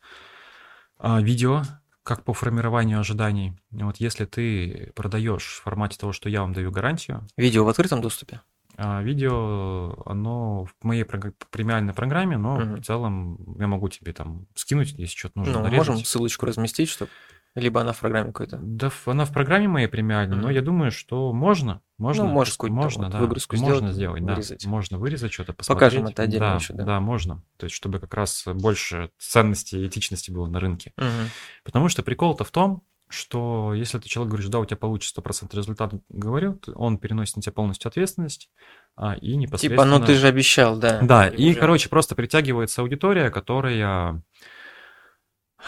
а, видео, как по формированию ожиданий. Вот если ты продаешь в формате того, что я вам даю гарантию, Видео в открытом доступе? а видео, оно в моей премиальной программе, но Мгм. в целом я могу тебе там скинуть, если что-то нужно ну, нарезать. можем ссылочку разместить, чтобы... Либо она в программе какой-то. Да, она в программе моей премиальной, но Мгм. я думаю, что можно, можно, Ну, можешь какую-то можно, да, выгрузку можно сделать, сделать, да, вырезать. можно вырезать что-то, Покажем посмотреть. это отдельно да, еще, да. Да, можно, то есть чтобы как раз больше ценности и этичности было на рынке. Мгм. Потому что прикол-то в том, что если ты человек говоришь, да, у тебя получится 100% результат, говорю, он переносит на тебя полностью ответственность а, и непосредственно... Типа, ну ты же обещал, да. Да, Ты и, уже- короче, просто притягивается аудитория, которая,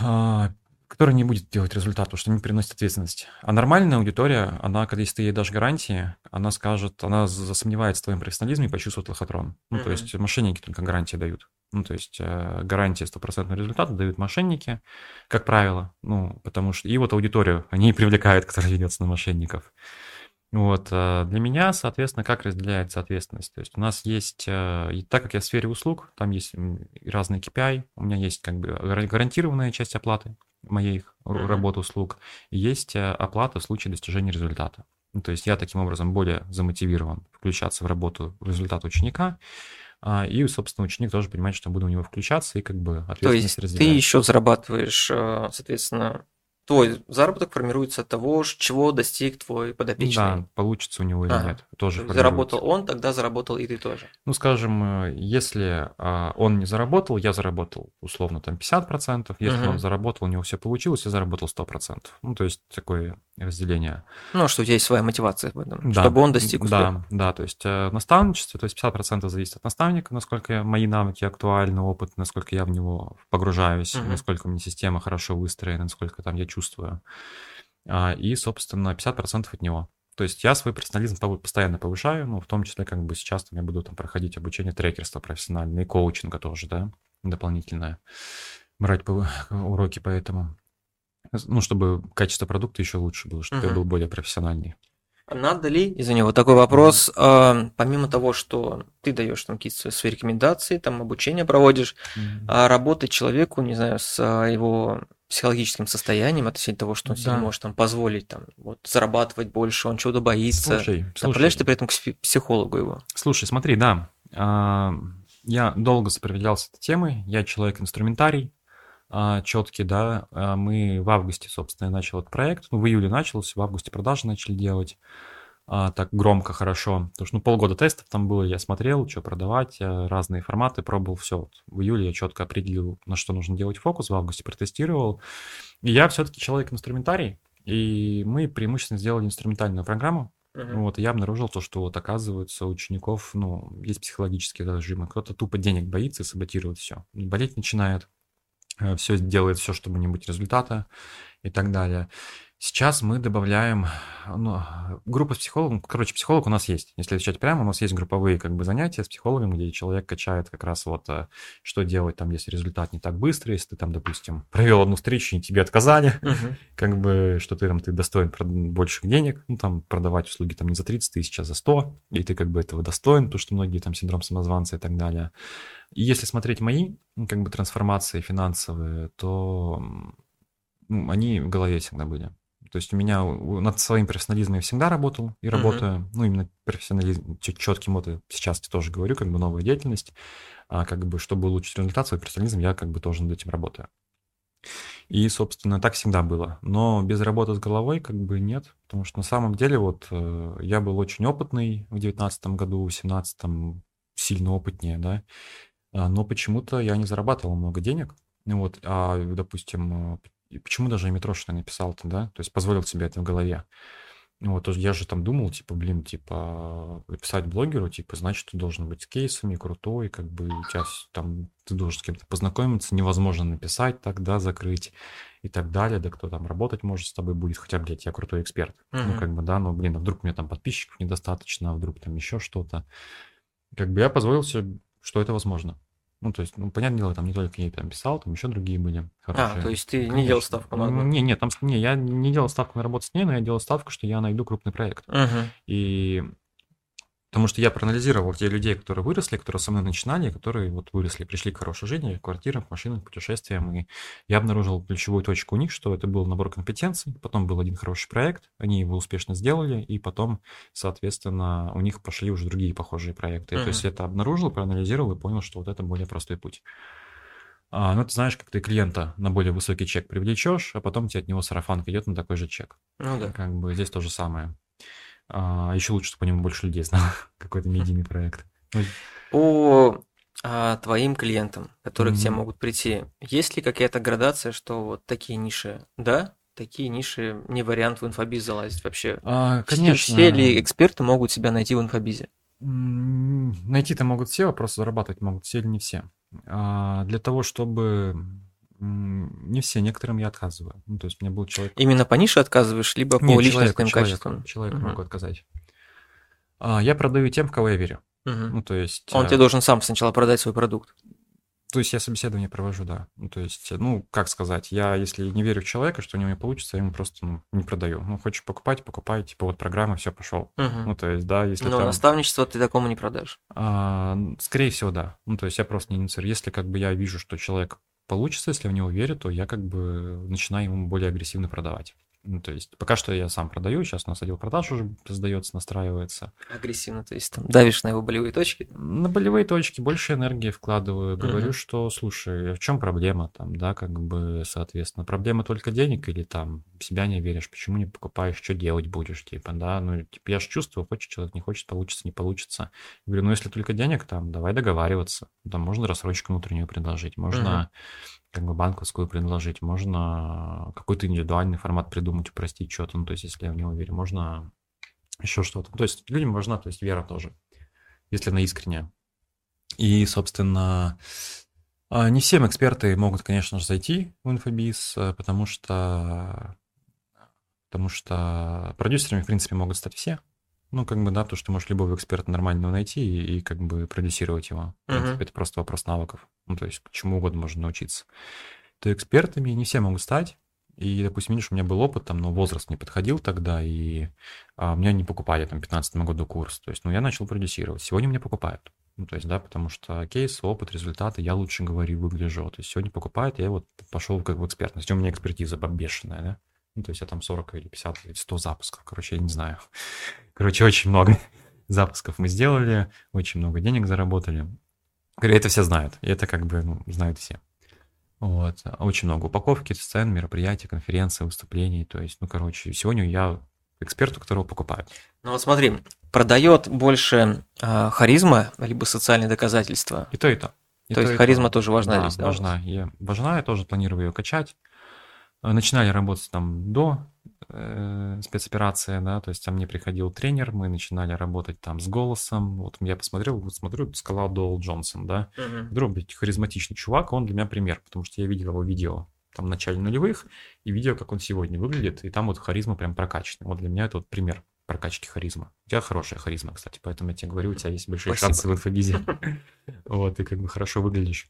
а, которая не будет делать результат, потому что не приносит ответственность. А нормальная аудитория, она, когда если ты ей дашь гарантии, она скажет, она засомневается в твоем профессионализме и почувствует лохотрон. Ну, то Мгм. есть мошенники только гарантии дают. Ну, то есть э, гарантии стопроцентного результата дают мошенники, как правило. Ну, потому что... И вот аудиторию они и привлекают, которая ведется на мошенников. Вот, э, для меня, соответственно, как разделяется ответственность? То есть у нас есть, э, так как я в сфере услуг, там есть разные KPI, у меня есть как бы гара- гарантированная часть оплаты моей р- Мгм. работы услуг, есть э, оплата в случае достижения результата. Ну, то есть я таким образом более замотивирован включаться в работу в результат ученика, а, и, собственно, ученик тоже понимает, что буду в него включаться, и как бы То ответственность есть ты разделяется. еще зарабатываешь, э, соответственно, твой заработок формируется от того, чего достиг твой подопечный. Да, получится у него или Ага. нет, тоже То заработал он, тогда заработал и ты тоже. Ну, скажем, э, если а, он не заработал, я заработал условно там 50%, если Мгм. он заработал, у него все получилось, я заработал 100%. Ну, то есть такое разделение. Ну, что у тебя есть своя мотивация в этом, Да, чтобы он достиг успеха. Да, да, то есть э, наставничество, то есть 50% зависит от наставника, насколько мои навыки актуальны, опыт, насколько я в него погружаюсь, Мгм. насколько у меня система хорошо выстроена, насколько там я чувствую. А, И, собственно, 50% от него. То есть я свой профессионализм постоянно повышаю, ну, в том числе, как бы сейчас там я буду там проходить обучение трекерства профессиональное, и коучинга тоже, да, дополнительное, брать уроки по этому. Ну, чтобы качество продукта еще лучше было, чтобы я Мгм. был более профессиональный. Надо ли, извини, вот такой вопрос, э, помимо того, что ты даешь там какие-то свои рекомендации, там обучение проводишь, а работать человеку, не знаю, с а, его психологическим состоянием относительно того, что он себе Да. не может там позволить там вот зарабатывать больше, он чего-то боится. Слушай, Направляешь слушай, ты при этом к психологу его? слушай, смотри, да, я долго сопротивлялся этой темой, я человек-инструментарий, четкий, да, А мы в августе, собственно, начал этот проект, ну, в июле начался, в августе продажи начали делать, а, так громко, хорошо, потому что, ну, полгода тестов там было, я смотрел, что продавать, э, разные форматы, пробовал все. Вот в июле я четко определил, на что нужно делать фокус, в августе протестировал, и я все-таки человек-инструментарий, и мы преимущественно сделали инструментальную программу, Мгм. Вот, и я обнаружил то, что вот оказывается у учеников, ну, есть психологические зажимы. Кто-то тупо денег боится и саботирует все. Болеть начинает, все делает все, чтобы не быть результата и так далее. Сейчас мы добавляем ну, группа с психологом. Короче, психолог у нас есть. Если отвечать прямо, у нас есть групповые как бы занятия с психологом, где человек качает как раз вот э, что делать там, если результат не так быстро, если ты там, допустим, провел одну встречу и тебе отказали, uh-huh. как бы, что ты там, ты достоин больших денег, ну, там, продавать услуги там не за 30 тысяч, а за 100, и ты как бы этого достоин, потому что многие там синдром самозванца и так далее. И если смотреть мои, как бы, трансформации финансовые, то ну, они в голове всегда были. То есть у меня над своим профессионализмом я всегда работал и работаю. Uh-huh. Ну, именно профессионализм, четким вот сейчас я тоже говорю, как бы новая деятельность. А как бы, чтобы улучшить результат, свой профессионализм, я как бы тоже над этим работаю. И, собственно, так всегда было. Но без работы с головой как бы нет, потому что на самом деле вот э, я был очень опытный в девятнадцатом году, в семнадцатом сильно опытнее, да, а, но почему-то я не зарабатывал много денег. Вот, а, допустим, э, и почему даже Митрошина написал-то, да? То есть позволил себе это в голове. Вот, я же там думал, типа, блин, типа, писать блогеру, типа, значит, ты должен быть с кейсами, крутой, как бы у тебя там, ты должен с кем-то познакомиться, невозможно написать тогда, закрыть и так далее, да кто там работать может с тобой будет, хотя, блядь, я крутой эксперт. Uh-huh. Ну, как бы, да, но, блин, а вдруг меня там подписчиков недостаточно, а вдруг там еще что-то. Как бы я позволил себе, что это возможно. Ну, то есть, ну, понятное дело, там не только я там писал, там еще другие были хорошие. А, то есть ты Конечно. не делал ставку на одну? Не, не, там, не, я не делал ставку на работу с ней, но я делал ставку, что я найду крупный проект. Угу. И Потому что я проанализировал те людей, которые выросли, которые со мной начинали, которые вот выросли, пришли к хорошей жизни, к квартирам, к машинам, к путешествиям. И я обнаружил ключевую точку у них, что это был набор компетенций, потом был один хороший проект, они его успешно сделали, и потом, соответственно, у них пошли уже другие похожие проекты. Uh-huh. То есть я это обнаружил, проанализировал и понял, что вот это более простой путь. А, ну, ты знаешь, как ты клиента на более высокий чек привлечешь, а потом тебе от него сарафанка идет на такой же чек. Ну да. Как бы здесь то же самое. А, еще лучше, чтобы по нему больше людей знало. Какой-то медийный проект. Ну, по а, твоим клиентам, которые mm-hmm. к тебе могут прийти, есть ли какая-то градация, что вот такие ниши, да, такие ниши не вариант в инфобиз залазить вообще? А, конечно. Все ли эксперты могут себя найти в инфобизе? Найти-то могут все, вопрос зарабатывать могут все или не все. А, для того, чтобы не все, некоторым я отказываю. Ну, то есть меня был человек... Именно по нише отказываешь, либо Нет, по личностным человеку, качествам? Человеку угу. могу отказать. А, я продаю тем, в кого я верю. Угу. Ну, то есть... Он а... тебе должен сам сначала продать свой продукт. То есть я собеседование провожу, да. Ну, то есть, ну, как сказать, я, если не верю в человека, что у него не получится, я ему просто ну, не продаю. Ну, хочешь покупать, покупай, типа вот программа, все, пошел. Угу. Ну, то есть, да, если Но там... наставничество ты такому не продашь? А, скорее всего, да. Ну, то есть я просто не инициирую. Если как бы я вижу, что человек получится, если в него верю, то я как бы начинаю ему более агрессивно продавать. Ну, то есть пока что я сам продаю, сейчас у нас отдел продаж уже создается, настраивается. Агрессивно, то есть там давишь на его болевые точки? На болевые точки, больше энергии вкладываю, говорю, uh-huh. что, слушай, в чем проблема там, да, как бы, соответственно, проблема только денег или там себя не веришь, почему не покупаешь, что делать будешь, типа, да, ну, типа, я же чувствую, хочет человек, не хочет, получится, не получится. Я говорю, ну, если только денег, там, давай договариваться, там, можно рассрочку внутреннюю предложить, можно... Uh-huh как бы банковскую предложить, можно какой-то индивидуальный формат придумать, упростить что-то, ну, то есть, если я в него верю, можно еще что-то. То есть, людям важна, то есть, вера тоже, если она искренняя. И, собственно, а, не всем эксперты могут, конечно же, зайти в инфобиз, э, потому что, потому что продюсерами, в принципе, могут стать все. Ну, как бы, да, то, что можешь любого эксперта нормального найти и, и как бы продюсировать его. Uh-huh. это просто вопрос навыков. Ну, то есть, к чему угодно можно научиться. То экспертами не все могут стать. И, допустим, видишь, у меня был опыт, там, но возраст не подходил тогда, и а, меня не покупали там 15 году курс. То есть, ну, я начал продюсировать. Сегодня меня покупают. Ну, то есть, да, потому что кейс, опыт, результаты, я лучше говорю, выгляжу. То есть, сегодня покупают, я вот пошел как в экспертность. У меня экспертиза бешеная, да. Ну, то есть я там 40 или 50 или 100 запусков, короче, я не знаю. Короче, очень много запусков мы сделали, очень много денег заработали. Это все знают, и это как бы ну, знают все. Вот. Очень много упаковки, сцен, мероприятий, конференций, выступлений. То есть, ну, корочу, сегодня я эксперт, у которого покупают. Ну вот смотри, продает больше э, харизма, либо социальные доказательства. И то, и то. И то, то есть харизма то. тоже важна да, здесь, да? Важна. Я, важна, я тоже планирую ее качать. Э, начинали работать там до э, спецоперации, да, то есть там мне приходил тренер, мы начинали работать там с голосом, вот я посмотрел, вот смотрю, сказал Доул Джонсон, да, uh-huh. вдруг, блядь, харизматичный чувак, он для меня пример, потому что я видел его видео, там в начале нулевых и видел, как он сегодня выглядит, и там вот харизма прям прокачана. Вот для меня это вот пример прокачки харизма. У тебя хорошая харизма, кстати, поэтому я тебе говорю, у тебя есть большие Спасибо. шансы в инфобизе. Вот, ты как бы хорошо выглядишь.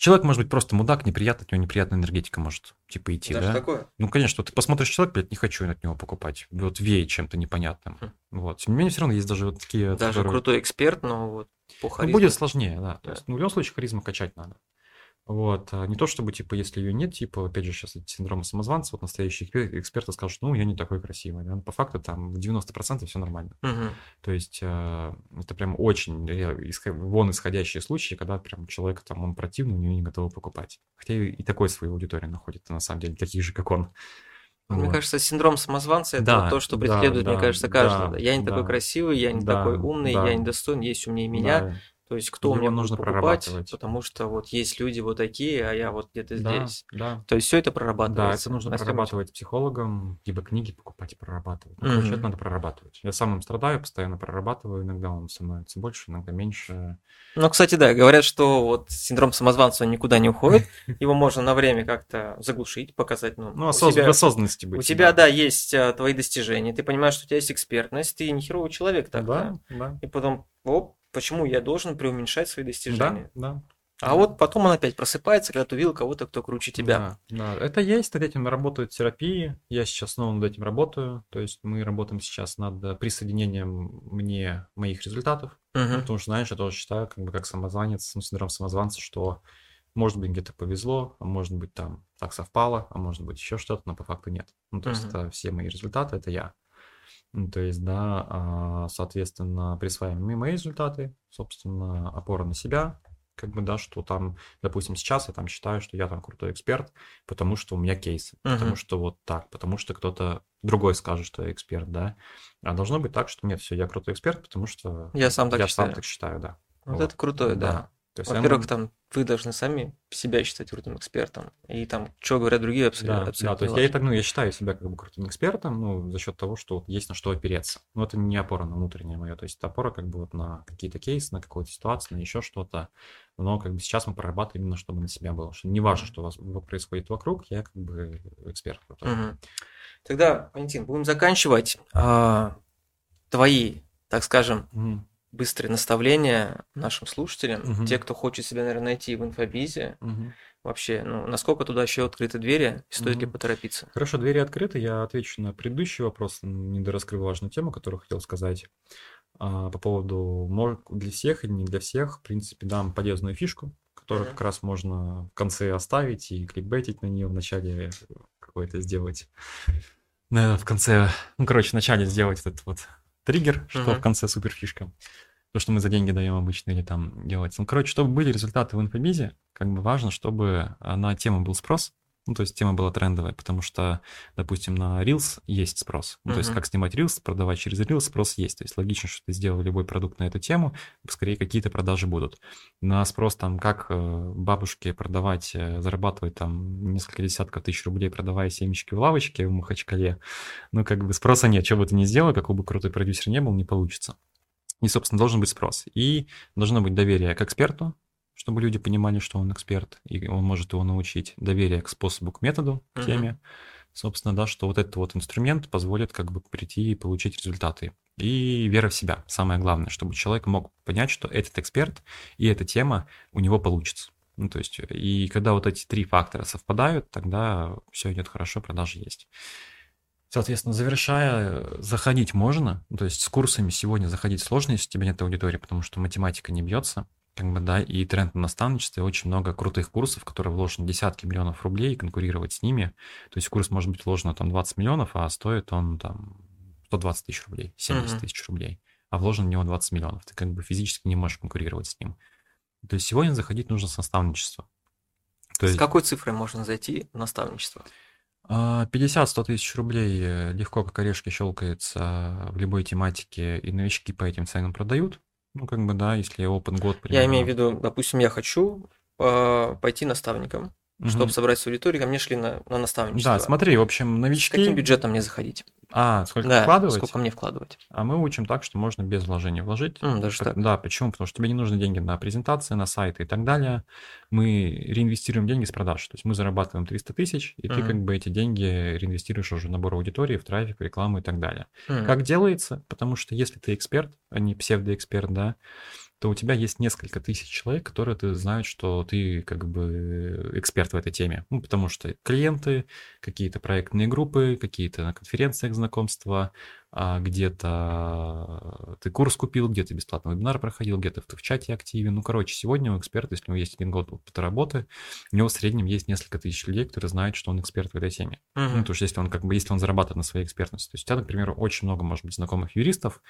Человек может быть просто мудак, неприятно, от него неприятная энергетика может, типа, идти, Даже да? такое? Ну, конечно, ты посмотришь человек, блядь, не хочу от него покупать. Вот веет чем-то непонятным. Хм. Вот. Тем не менее, все равно есть даже вот такие... Даже которые- крутой эксперт, но вот по ну, харизме. будет сложнее, да. То Да. есть, ну, в любом случае, харизму качать надо. Вот. а Не то чтобы, типа, если ее нет, типа, опять же, сейчас эти синдромы самозванца, вот настоящие экспер- эксперты скажут, ну, я не такой красивый. Да? По факту там в 90% все нормально. Мгм. То есть э, это прям очень вон исходящие случаи, когда прям человек там, он противный, у него не готовы покупать. Хотя и, и такой свою аудиторию находит, на самом деле, таких же, как он. Мне Вот. кажется, синдром самозванца это Да, то, что да, преследует, мне да, кажется, да, каждого. Я не такой да. красивый, я не Да, такой умный, да. я не достоин, есть умнее меня. Да, То есть кто Его будет нужно покупать, потому что вот есть люди вот такие, а я вот где-то да, здесь. да. То есть все это Да, прорабатывается. это нужно прорабатывать психологом, либо книги покупать и прорабатывать. Ну, короче, это надо прорабатывать. Я сам им страдаю, постоянно прорабатываю, иногда он становится больше, иногда меньше. Ну, кстати, да, говорят, что вот синдром самозванца никуда не уходит, его можно на время как-то заглушить, показать. Ну, Ну, осоз- тебя- осознанности быть. У тебя, да, есть а, твои достижения, ты понимаешь, что у тебя есть экспертность, ты не херовый человек тогда. Да, да. И потом, оп, почему я должен преуменьшать свои достижения? Да, да. А вот потом он опять просыпается, когда ты увидел кого-то, кто круче тебя. Да, да. это есть, над этим работают терапии. Я сейчас снова над этим работаю. То есть мы работаем сейчас над э, присоединением мне моих результатов. Мгм. Потому что, знаешь, я тоже считаю, как бы как самозванец, ну, синдром самозванца, что может быть где-то повезло, а может быть там так совпало, а может быть еще что-то, но по факту нет. Ну, то есть Мгм. это все мои результаты, это я. Ну, то есть, да, а, соответственно, присваиваем и мои результаты, собственно, опора на себя, как бы, да, что там, допустим, сейчас я там считаю, что я там крутой эксперт, потому что у меня кейсы, потому Мгм. что вот так, потому что кто-то другой скажет, что я эксперт, да. А должно быть так, что нет, все, я крутой эксперт, потому что Я сам так я считаю. сам так считаю, да. Вот, Вот. это крутое, да. Да. То есть Во-первых, там вы должны сами себя считать крутым экспертом. И там, что говорят другие, абсолютно, Да, да, абсолютно то есть не я, важно. так, ну, я считаю себя как бы крутым экспертом, ну, за счет того, что есть на что опереться. Но это не опора на внутреннее мое, то есть это опора как бы вот на какие-то кейсы, на какую-то ситуацию, на еще что-то. Но как бы сейчас мы прорабатываем именно, чтобы на себя было. Что не важно, что у вас происходит вокруг, я как бы эксперт крутой. Мгм. Тогда, Валентин, будем заканчивать. А, твои, так скажем, Мгм. Быстрые наставления нашим слушателям, Мгм. те, кто хочет себя, наверное, найти в инфобизе, Мгм. вообще, ну, насколько туда еще открыты двери, и стоит ли Мгм. поторопиться? Хорошо, двери открыты. Я отвечу на предыдущий вопрос, не дораскрыл важную тему, которую хотел сказать. А, по поводу для всех и не для всех, в принципе, дам полезную фишку, которую Мгм. как раз можно в конце оставить и кликбейтить на нее, в начале какой-то сделать. Наверное, в конце, ну, короче, в начале сделать этот вот триггер, что Мгм. в конце супер фишка. То, что мы за деньги даем обычно или там делать. Ну, короче, чтобы были результаты в инфобизе, как бы важно, чтобы а, на тему был спрос, ну, то есть тема была трендовая, потому что, допустим, на Reels есть спрос. Ну, то есть как снимать Reels, продавать через Reels, спрос есть. То есть логично, что ты сделал любой продукт на эту тему, скорее какие-то продажи будут. На спрос там, как э, бабушке продавать, э, зарабатывать там несколько десятков тысяч рублей, продавая семечки в лавочке в Махачкале, ну, как бы спроса нет. Что бы ты ни сделал, какой бы крутой продюсер не был, не получится. И, собственно, должен быть спрос. И должно быть доверие к эксперту, чтобы люди понимали, что он эксперт, и он может его научить. Доверие к способу, к методу, к теме. Собственно, да, что вот этот вот инструмент позволит как бы прийти и получить результаты. И вера в себя, самое главное, чтобы человек мог понять, что этот эксперт и эта тема у него получится. Ну, то есть, и когда вот эти три фактора совпадают, тогда все идет хорошо, продажи есть. Соответственно, завершая, заходить можно. Ну, То есть с курсами сегодня заходить сложно, если у тебя нет аудитории, потому что математика не бьется. Как бы, да, и тренд на наставничестве, очень много крутых курсов, которые вложены десятки миллионов рублей, и конкурировать с ними. То есть курс может быть вложено там 20 миллионов, а стоит он там 120 тысяч рублей, 70 Мгм. тысяч рублей, а вложено в него 20 миллионов. Ты как бы физически не можешь конкурировать с ним. То есть сегодня заходить нужно с наставничества. То С есть какой цифрой можно зайти в наставничество? а, 50-100 тысяч рублей э, легко как орешки щелкается в любой тематике, и новички по этим ценам продают. Ну, как бы, да, если опыт год Я примерно. имею в виду, допустим, я хочу а, пойти наставником, Мгм. чтобы собрать свою аудиторию, ко мне шли на, на наставничество. Да, смотри, в общем, С новички... каким бюджетом мне заходить? А, сколько Да, вкладывать? сколько мне вкладывать. А мы учим так, что можно без вложения вложить. М, даже так. Да, почему? Потому что тебе не нужны деньги на презентации, на сайты и так далее. Мы реинвестируем деньги с продаж. То есть мы зарабатываем 300 тысяч, и ты Мгм. как бы эти деньги реинвестируешь уже в набор аудитории, в трафик, в рекламу и так далее. М, Как делается? Потому что если ты эксперт, а не псевдоэксперт, да, то у тебя есть несколько тысяч человек, которые ты знают, что ты как бы эксперт в этой теме. Ну, потому что клиенты, какие-то проектные группы, какие-то на конференциях знакомства, где-то ты курс купил, где-то бесплатный вебинар проходил, где-то ты в чате активен. Ну, короче, сегодня у эксперта, если у него есть один год опыта работы, у него в среднем есть несколько тысяч людей, которые знают, что он эксперт в этой теме. Ну, мгм. то есть если он как бы, если он зарабатывает на своей экспертности. То есть у тебя, например, очень много, может быть, знакомых юристов,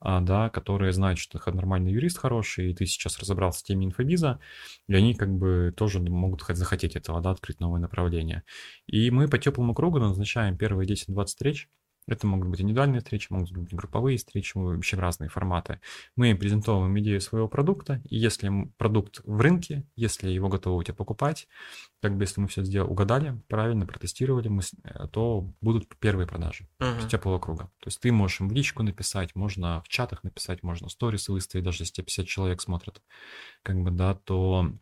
а, да, которые знают, что ты нормальный юрист хороший, и ты сейчас разобрался в теме инфобиза, и они как бы тоже могут захотеть этого, да, открыть новое направление. И мы по теплому кругу назначаем первые 10-20 встреч, это могут быть индивидуальные встречи, могут быть групповые встречи, вообще разные форматы. Мы презентовываем идею своего продукта, и если продукт в рынке, если его готовы у тебя покупать, как бы если мы все сделали, угадали, правильно протестировали, мы, э, то будут первые продажи Мгм. с теплого круга. То есть ты можешь им в личку написать, можно в чатах написать, можно сторис выставить, даже если тебя 50 человек смотрят, как бы, да, то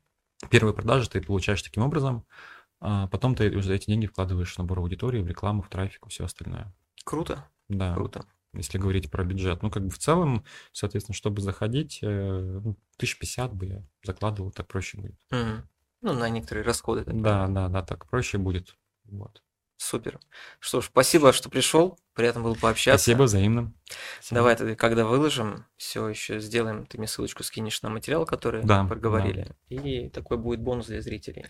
первые продажи ты получаешь таким образом, а потом ты уже эти деньги вкладываешь в набор аудитории, в рекламу, в трафик, все остальное. Круто, Да, круто. если говорить про бюджет. Ну, как бы в целом, соответственно, чтобы заходить, э, ну, 1050 бы я закладывал, так проще будет. Мгм. Ну, на некоторые расходы. так Да, да, да, так проще будет. Вот. Супер. Что ж, спасибо, что пришел. Приятно было пообщаться. Спасибо, взаимно. Всем Давай тогда, когда выложим, все еще сделаем, ты мне ссылочку скинешь на материал, который Да, проговорили. И такой будет бонус для зрителей.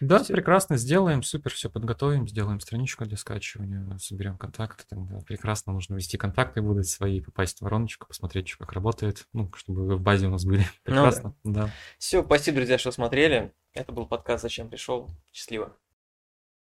Да, Всё. прекрасно, сделаем, супер, все подготовим, сделаем страничку для скачивания, соберем контакты, тогда прекрасно, нужно ввести контакты будут свои, попасть в вороночку, посмотреть, что как работает, ну, чтобы вы в базе у нас были. Ну да. Прекрасно, да. Все, спасибо, друзья, что смотрели. Это был подкаст «Зачем пришел?». Счастливо.